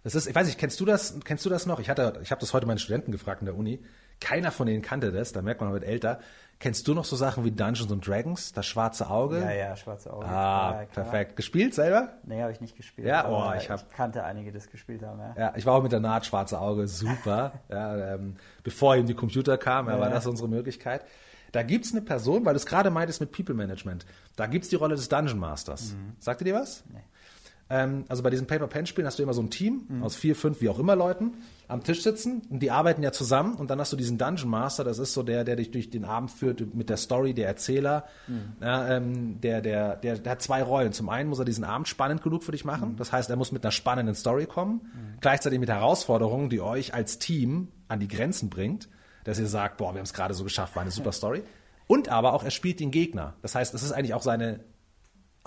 Das ist, ich weiß nicht, kennst du das, kennst du das noch? Ich hatte, ich habe das heute meinen Studenten gefragt in der Uni. Keiner von denen kannte das, da merkt man, man wird älter. Kennst du noch so Sachen wie Dungeons and Dragons, das schwarze Auge? Ja, ja, schwarze Auge. Ah, ja, perfekt. Gespielt selber? Nee, habe ich nicht gespielt. Ja, oh, ich, hab, ich kannte einige, die das gespielt haben. Ja, ja ich war auch mit der Naht schwarze Auge, super. ja, ähm, bevor eben die Computer kamen, ja, war das unsere Möglichkeit. Da gibt es eine Person, weil du es gerade meintest mit People Management, da gibt es die Rolle des Dungeon Masters. Mhm. Sagt ihr dir was? Nee. Ähm, also bei diesen Paper-Pen-Spielen hast du immer so ein Team mhm. aus vier, fünf, wie auch immer Leuten am Tisch sitzen und die arbeiten ja zusammen und dann hast du diesen Dungeon Master, das ist so der, der dich durch den Abend führt mit der Story, der Erzähler. Mhm. Ja, ähm, der, der, der, der, hat zwei Rollen. Zum einen muss er diesen Abend spannend genug für dich machen, mhm. das heißt, er muss mit einer spannenden Story kommen, mhm. gleichzeitig mit Herausforderungen, die euch als Team an die Grenzen bringt, dass ihr sagt, boah, wir haben es gerade so geschafft, war eine super Story. Und aber auch, er spielt den Gegner. Das heißt, es ist eigentlich auch seine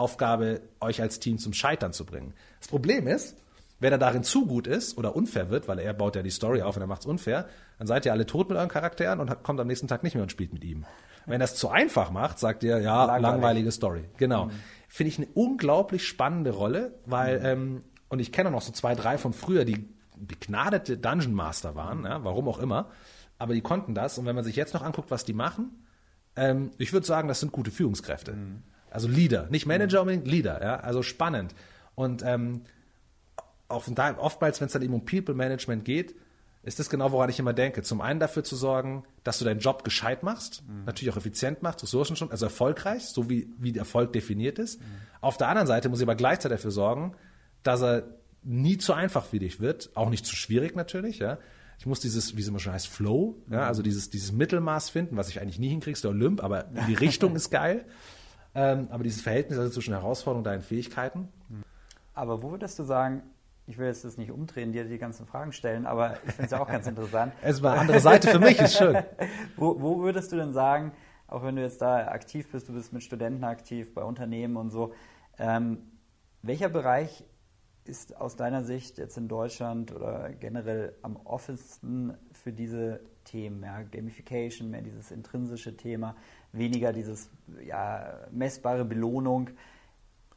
Aufgabe, euch als Team zum Scheitern zu bringen. Das Problem ist, wenn er darin zu gut ist oder unfair wird, weil er baut ja die Story auf und er macht es unfair, dann seid ihr alle tot mit euren Charakteren und kommt am nächsten Tag nicht mehr und spielt mit ihm. Wenn er es zu einfach macht, sagt ihr, ja, Langweilig. langweilige Story. Genau. Mhm. Finde ich eine unglaublich spannende Rolle, weil, mhm. ähm, und ich kenne noch so zwei, drei von früher, die begnadete Dungeon Master waren, ja, warum auch immer, aber die konnten das. Und wenn man sich jetzt noch anguckt, was die machen, ähm, ich würde sagen, das sind gute Führungskräfte. Mhm. Also Leader, nicht Manager unbedingt, Leader, ja, also spannend. Und ähm, oftmals, wenn es dann eben um People Management geht, ist das genau, woran ich immer denke. Zum einen dafür zu sorgen, dass du deinen Job gescheit machst, mhm. natürlich auch effizient machst, Ressourcen schon, also erfolgreich, so wie, wie Erfolg definiert ist. Mhm. Auf der anderen Seite muss ich aber gleichzeitig dafür sorgen, dass er nie zu einfach für dich wird, auch nicht zu schwierig natürlich, ja. Ich muss dieses, wie es immer schon heißt, Flow, ja, mhm. also dieses, dieses Mittelmaß finden, was ich eigentlich nie hinkriegst, der Olymp, aber die Richtung ist geil. Ähm, aber dieses Verhältnis also zwischen Herausforderung und deinen Fähigkeiten. Aber wo würdest du sagen, ich will jetzt das nicht umdrehen, dir die ganzen Fragen stellen, aber ich finde es ja auch ganz interessant. Es war eine andere Seite für mich, ist schön. wo, wo würdest du denn sagen, auch wenn du jetzt da aktiv bist, du bist mit Studenten aktiv, bei Unternehmen und so, ähm, welcher Bereich ist aus deiner Sicht jetzt in Deutschland oder generell am offensten für diese Themen, ja, Gamification, mehr dieses intrinsische Thema, weniger dieses ja, messbare Belohnung.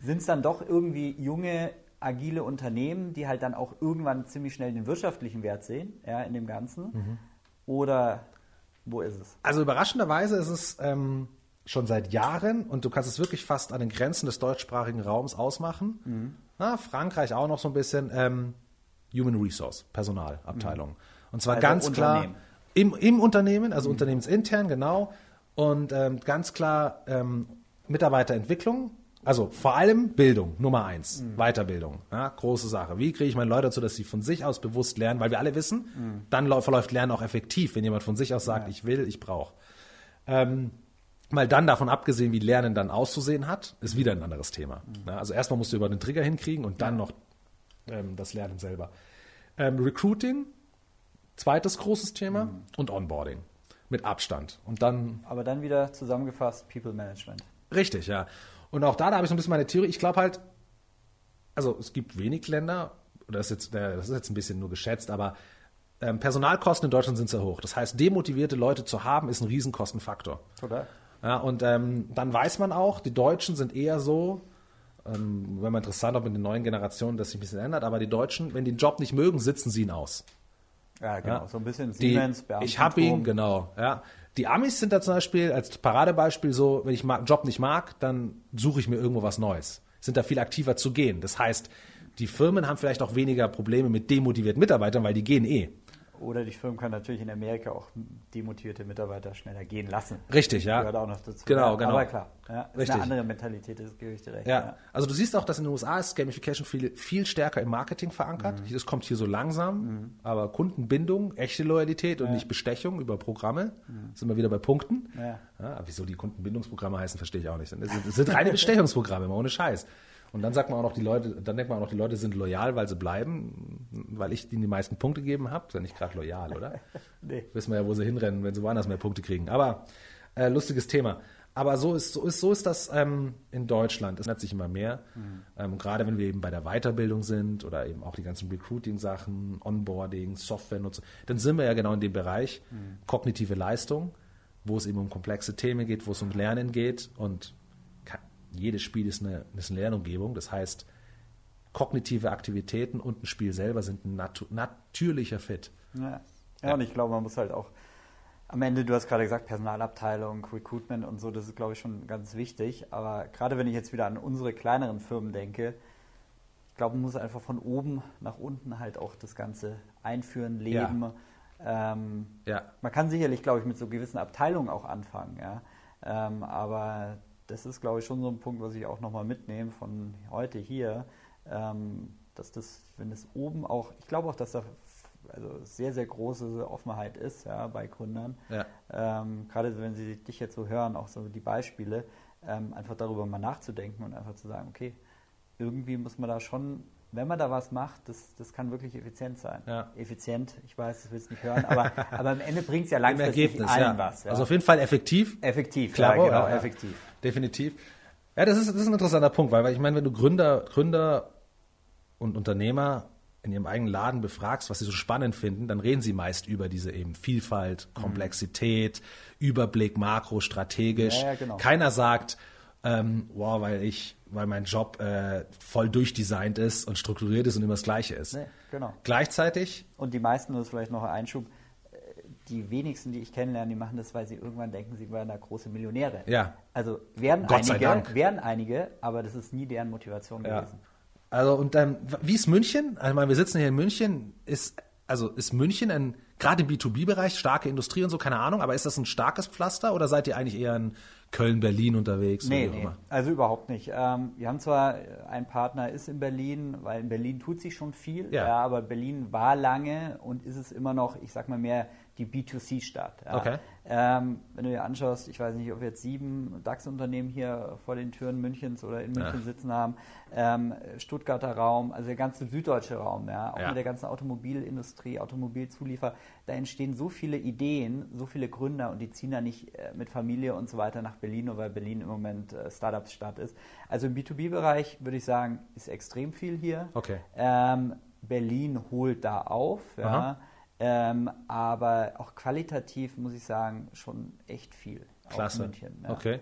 Sind es dann doch irgendwie junge, agile Unternehmen, die halt dann auch irgendwann ziemlich schnell den wirtschaftlichen Wert sehen, ja, in dem Ganzen? Mhm. Oder wo ist es? Also überraschenderweise ist es ähm, schon seit Jahren und du kannst es wirklich fast an den Grenzen des deutschsprachigen Raums ausmachen. Mhm. Na, Frankreich auch noch so ein bisschen ähm, Human Resource, Personalabteilung. Mhm. Und zwar also ganz klar im, im Unternehmen, also mhm. unternehmensintern, genau. Und ähm, ganz klar ähm, Mitarbeiterentwicklung, also vor allem Bildung, Nummer eins, mhm. Weiterbildung, ja, große Sache. Wie kriege ich meine Leute dazu, dass sie von sich aus bewusst lernen? Weil wir alle wissen, mhm. dann verläuft Lernen auch effektiv, wenn jemand von sich aus sagt, ja. ich will, ich brauche. Ähm, mal dann davon abgesehen, wie Lernen dann auszusehen hat, ist wieder ein anderes Thema. Mhm. Ja, also erstmal musst du über den Trigger hinkriegen und dann noch ähm, das Lernen selber. Ähm, Recruiting, zweites großes Thema mhm. und Onboarding mit Abstand. Und dann. Aber dann wieder zusammengefasst People Management. Richtig, ja. Und auch da, da habe ich so ein bisschen meine Theorie. Ich glaube halt, also es gibt wenig Länder, oder das ist jetzt, das ist jetzt ein bisschen nur geschätzt, aber ähm, Personalkosten in Deutschland sind sehr hoch. Das heißt, demotivierte Leute zu haben, ist ein Riesenkostenfaktor. Oder? Ja, und ähm, dann weiß man auch, die Deutschen sind eher so, ähm, wenn man interessant, ob in den neuen Generationen das sich ein bisschen ändert, aber die Deutschen, wenn die den Job nicht mögen, sitzen sie ihn aus. Ja, genau. Ja. So ein bisschen Siemens, die, Ich habe ihn, genau. Ja. Die Amis sind da zum Beispiel als Paradebeispiel so, wenn ich einen Job nicht mag, dann suche ich mir irgendwo was Neues. sind da viel aktiver zu gehen. Das heißt, die Firmen haben vielleicht auch weniger Probleme mit demotivierten Mitarbeitern, weil die gehen eh. Oder die Firmen können natürlich in Amerika auch demotivierte Mitarbeiter schneller gehen lassen. Richtig, ja. Gehört auch noch dazu. Genau, ja, genau. Aber klar, ja, ist Richtig. eine andere Mentalität, das gebe ich dir recht. Ja. also du siehst auch, dass in den USA ist Gamification viel, viel stärker im Marketing verankert. Das kommt hier so langsam, aber Kundenbindung, echte Loyalität und nicht Bestechung über Programme, sind wir wieder bei Punkten. Ja. wieso die Kundenbindungsprogramme heißen, verstehe ich auch nicht. Das sind, das sind reine Bestechungsprogramme, mal ohne Scheiß. Und dann sagt man auch noch, die Leute, dann denkt man auch noch, die Leute sind loyal, weil sie bleiben, weil ich ihnen die meisten Punkte gegeben habe. Ist ja nicht gerade loyal, oder? Nee. Wissen wir ja, wo sie hinrennen, wenn sie woanders mehr Punkte kriegen. Aber äh, lustiges Thema. Aber so ist, so ist, so ist das ähm, in Deutschland. Es ändert sich immer mehr. Ähm, gerade wenn wir eben bei der Weiterbildung sind oder eben auch die ganzen Recruiting-Sachen, Onboarding, Softwarenutzung, dann sind wir ja genau in dem Bereich kognitive Leistung, wo es eben um komplexe Themen geht, wo es um Lernen geht. Und jedes Spiel ist eine, ist eine Lernumgebung. Das heißt, kognitive Aktivitäten und ein Spiel selber sind ein natu natürlicher Fit. Ja. ja, und ich glaube, man muss halt auch am Ende, du hast gerade gesagt, Personalabteilung, Recruitment und so, das ist, glaube ich, schon ganz wichtig. Aber gerade wenn ich jetzt wieder an unsere kleineren Firmen denke, ich glaube, man muss einfach von oben nach unten halt auch das Ganze einführen, leben. Ähm, Ja. Man kann sicherlich, glaube ich, mit so gewissen Abteilungen auch anfangen, ja. Ähm, aber das ist, glaube ich, schon so ein Punkt, was ich auch nochmal mitnehme von heute hier, ähm, dass das, wenn es oben auch, ich glaube auch, dass da also sehr, sehr große Offenheit ist, ja, bei Gründern. Ja. Ähm, gerade wenn sie dich jetzt so hören, auch so die Beispiele, ähm, einfach darüber mal nachzudenken und einfach zu sagen, okay, irgendwie muss man da schon, wenn man da was macht, das, das kann wirklich effizient sein. Ja. Effizient, ich weiß, das willst du nicht hören, aber, aber am Ende bringt es ja langfristig allen ja. was. Ja. Also auf jeden Fall effektiv. effektiv, Klar, ja, genau, ja, effektiv. Definitiv. Ja, das ist, das ist ein interessanter Punkt, weil, weil ich meine, wenn du Gründer, Gründer und Unternehmer in ihrem eigenen Laden befragst, was sie so spannend finden, dann reden sie meist über diese eben Vielfalt, Komplexität, Überblick, Makro, strategisch. Genau. Keiner sagt, ähm, wow, weil ich, weil mein Job äh, voll durchdesignt ist und strukturiert ist und immer das Gleiche ist. Nee, genau. Gleichzeitig, Und die meisten, das ist vielleicht noch ein Einschub, äh, die wenigsten, die ich kennenlerne, die machen das, weil sie irgendwann denken, sie wären da große Millionäre. Ja. Also werden Gott sei einige, Dank. werden einige, aber das ist nie deren Motivation Ja. gewesen. Also und ähm, wie ist München? Also, ich meine, wir sitzen hier in München. Ist also ist München ein gerade im B2B-Bereich starke Industrie und so keine Ahnung. Aber ist das ein starkes Pflaster oder seid ihr eigentlich eher in Köln, Berlin unterwegs? Nee, nee, also überhaupt nicht. Ähm, wir haben zwar, äh, ein Partner ist in Berlin, weil in Berlin tut sich schon viel, Ja. ja. aber Berlin war lange und ist es immer noch, ich sag mal mehr, die B2C-Stadt. Ja. Okay. Ähm, wenn du dir anschaust, ich weiß nicht, ob wir jetzt sieben DAX-Unternehmen hier vor den Türen Münchens oder in München Ja. sitzen haben, ähm, Stuttgarter Raum, also der ganze süddeutsche Raum, ja, auch Ja. mit der ganzen Automobilindustrie, Automobilzuliefer, da entstehen so viele Ideen, so viele Gründer und die ziehen da nicht äh, mit Familie und so weiter nach Berlin, nur weil Berlin im Moment äh, Startups-Stadt ist. Also im B2B-Bereich würde ich sagen, ist extrem viel hier. Okay. Ähm, Berlin holt da auf, ja. Aha. Ähm, aber auch qualitativ muss ich sagen, schon echt viel. Klasse. München, ja. Okay.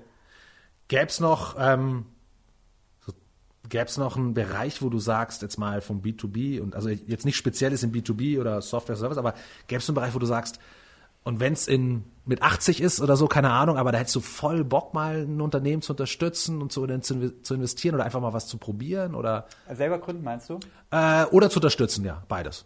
Gäbe es noch, ähm, so, gäb's noch einen Bereich, wo du sagst, jetzt mal vom B2B und also jetzt nicht spezielles im B2B oder Software Service, aber gäbe es einen Bereich, wo du sagst, und wenn es in mit 80 ist oder so, keine Ahnung, aber da hättest du voll Bock, mal ein Unternehmen zu unterstützen und zu, zu, zu investieren oder einfach mal was zu probieren oder Selber gründen, meinst du? äh, oder zu unterstützen, ja, beides.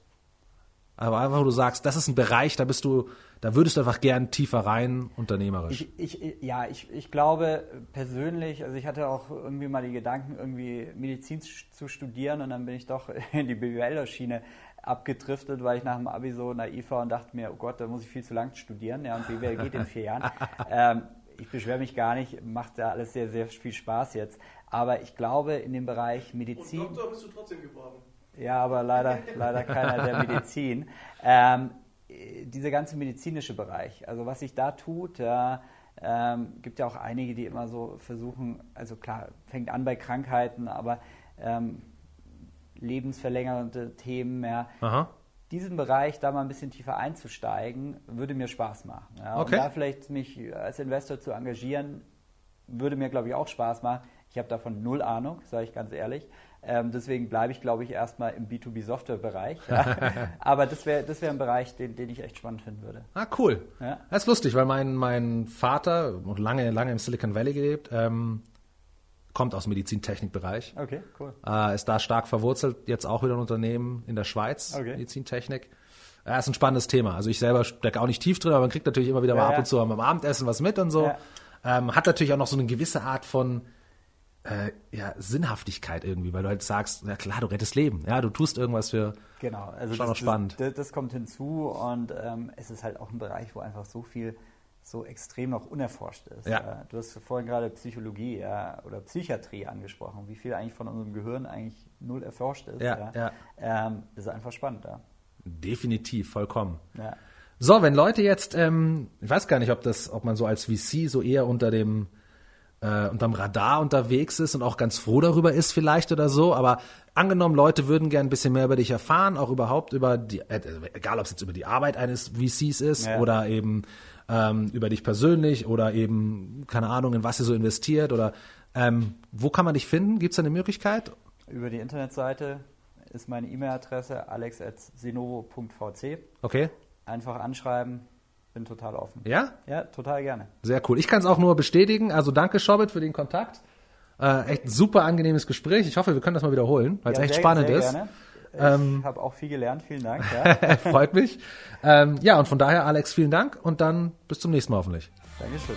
Aber einfach, wo du sagst, das ist ein Bereich, da bist du, da würdest du einfach gern tiefer rein, unternehmerisch. Ich, ich, ja, ich, ich glaube persönlich, also ich hatte auch irgendwie mal die Gedanken, irgendwie Medizin zu studieren und dann bin ich doch in die BWL-Schiene abgedriftet, weil ich nach dem Abi so naiv war und dachte mir, oh Gott, da muss ich viel zu lang studieren. Ja, und BWL geht in vier Jahren. Ähm, ich beschwere mich gar nicht, macht ja alles sehr, sehr viel Spaß jetzt. Aber ich glaube, in dem Bereich Medizin. Und Doktor bist du trotzdem geworden. Ja, aber leider, leider keiner der Medizin. Ähm, äh, dieser ganze medizinische Bereich, also was sich da tut, ja, ähm, gibt ja auch einige, die immer so versuchen, also klar, fängt an bei Krankheiten, aber ähm, lebensverlängernde Themen, ja. Aha. Diesen Bereich da mal ein bisschen tiefer einzusteigen, würde mir Spaß machen. Ja. Okay. Und da vielleicht mich als Investor zu engagieren, würde mir, glaube ich, auch Spaß machen. Ich habe davon null Ahnung, sage ich ganz ehrlich. Ähm, deswegen bleibe ich, glaube ich, erstmal im B2B-Software-Bereich. Ja. Aber das wäre das wär ein Bereich, den, den ich echt spannend finden würde. Ah, cool. Ja. Das ist lustig, weil mein, mein Vater, lange, lange im Silicon Valley gelebt, ähm, kommt aus dem Medizintechnikbereich. Okay, cool. Äh, ist da stark verwurzelt, jetzt auch wieder ein Unternehmen in der Schweiz, Okay. Medizintechnik. Ja, ist ein spannendes Thema. Also ich selber stecke auch nicht tief drin, aber man kriegt natürlich immer wieder mal Ja, ab und zu beim Abendessen was mit und so. Ähm, hat natürlich auch noch so eine gewisse Art von äh, ja, Sinnhaftigkeit irgendwie, weil du halt sagst, ja klar, du rettest Leben, ja, du tust irgendwas für. Genau, also Schon das, noch spannend. Das, das, kommt hinzu und ähm, es ist halt auch ein Bereich, wo einfach so viel so extrem noch unerforscht ist. Ja. Äh, Du hast vorhin gerade Psychologie ja, oder Psychiatrie angesprochen, wie viel eigentlich von unserem Gehirn eigentlich null erforscht ist. Ja, ja. Ähm, das ist einfach spannend, ja. Definitiv, vollkommen. ja. So, wenn Leute jetzt, ähm, ich weiß gar nicht, ob das, ob man so als VC so eher unter dem äh, unterm Radar unterwegs ist und auch ganz froh darüber ist vielleicht oder so, aber angenommen, Leute würden gern ein bisschen mehr über dich erfahren, auch überhaupt über die, äh, egal ob es jetzt über die Arbeit eines VCs ist Ja. oder eben ähm, über dich persönlich oder eben, keine Ahnung, in was ihr so investiert oder ähm, wo kann man dich finden? Gibt es da eine Möglichkeit? Über die Internetseite ist meine E-Mail-Adresse alex.senovo.vc. Okay, Einfach anschreiben, bin total offen. ja? Ja, total gerne. Sehr cool. Ich kann es auch nur bestätigen. Also danke, Schobit, für den Kontakt. Äh, echt ein super angenehmes Gespräch. Ich hoffe, wir können das mal wiederholen, weil es Ja, echt sehr- spannend sehr ist. Gerne. Ich Ähm, habe auch viel gelernt, vielen Dank. Ja. Freut mich. Ähm, ja, und von daher, Alex, vielen Dank und dann bis zum nächsten Mal hoffentlich. Dankeschön.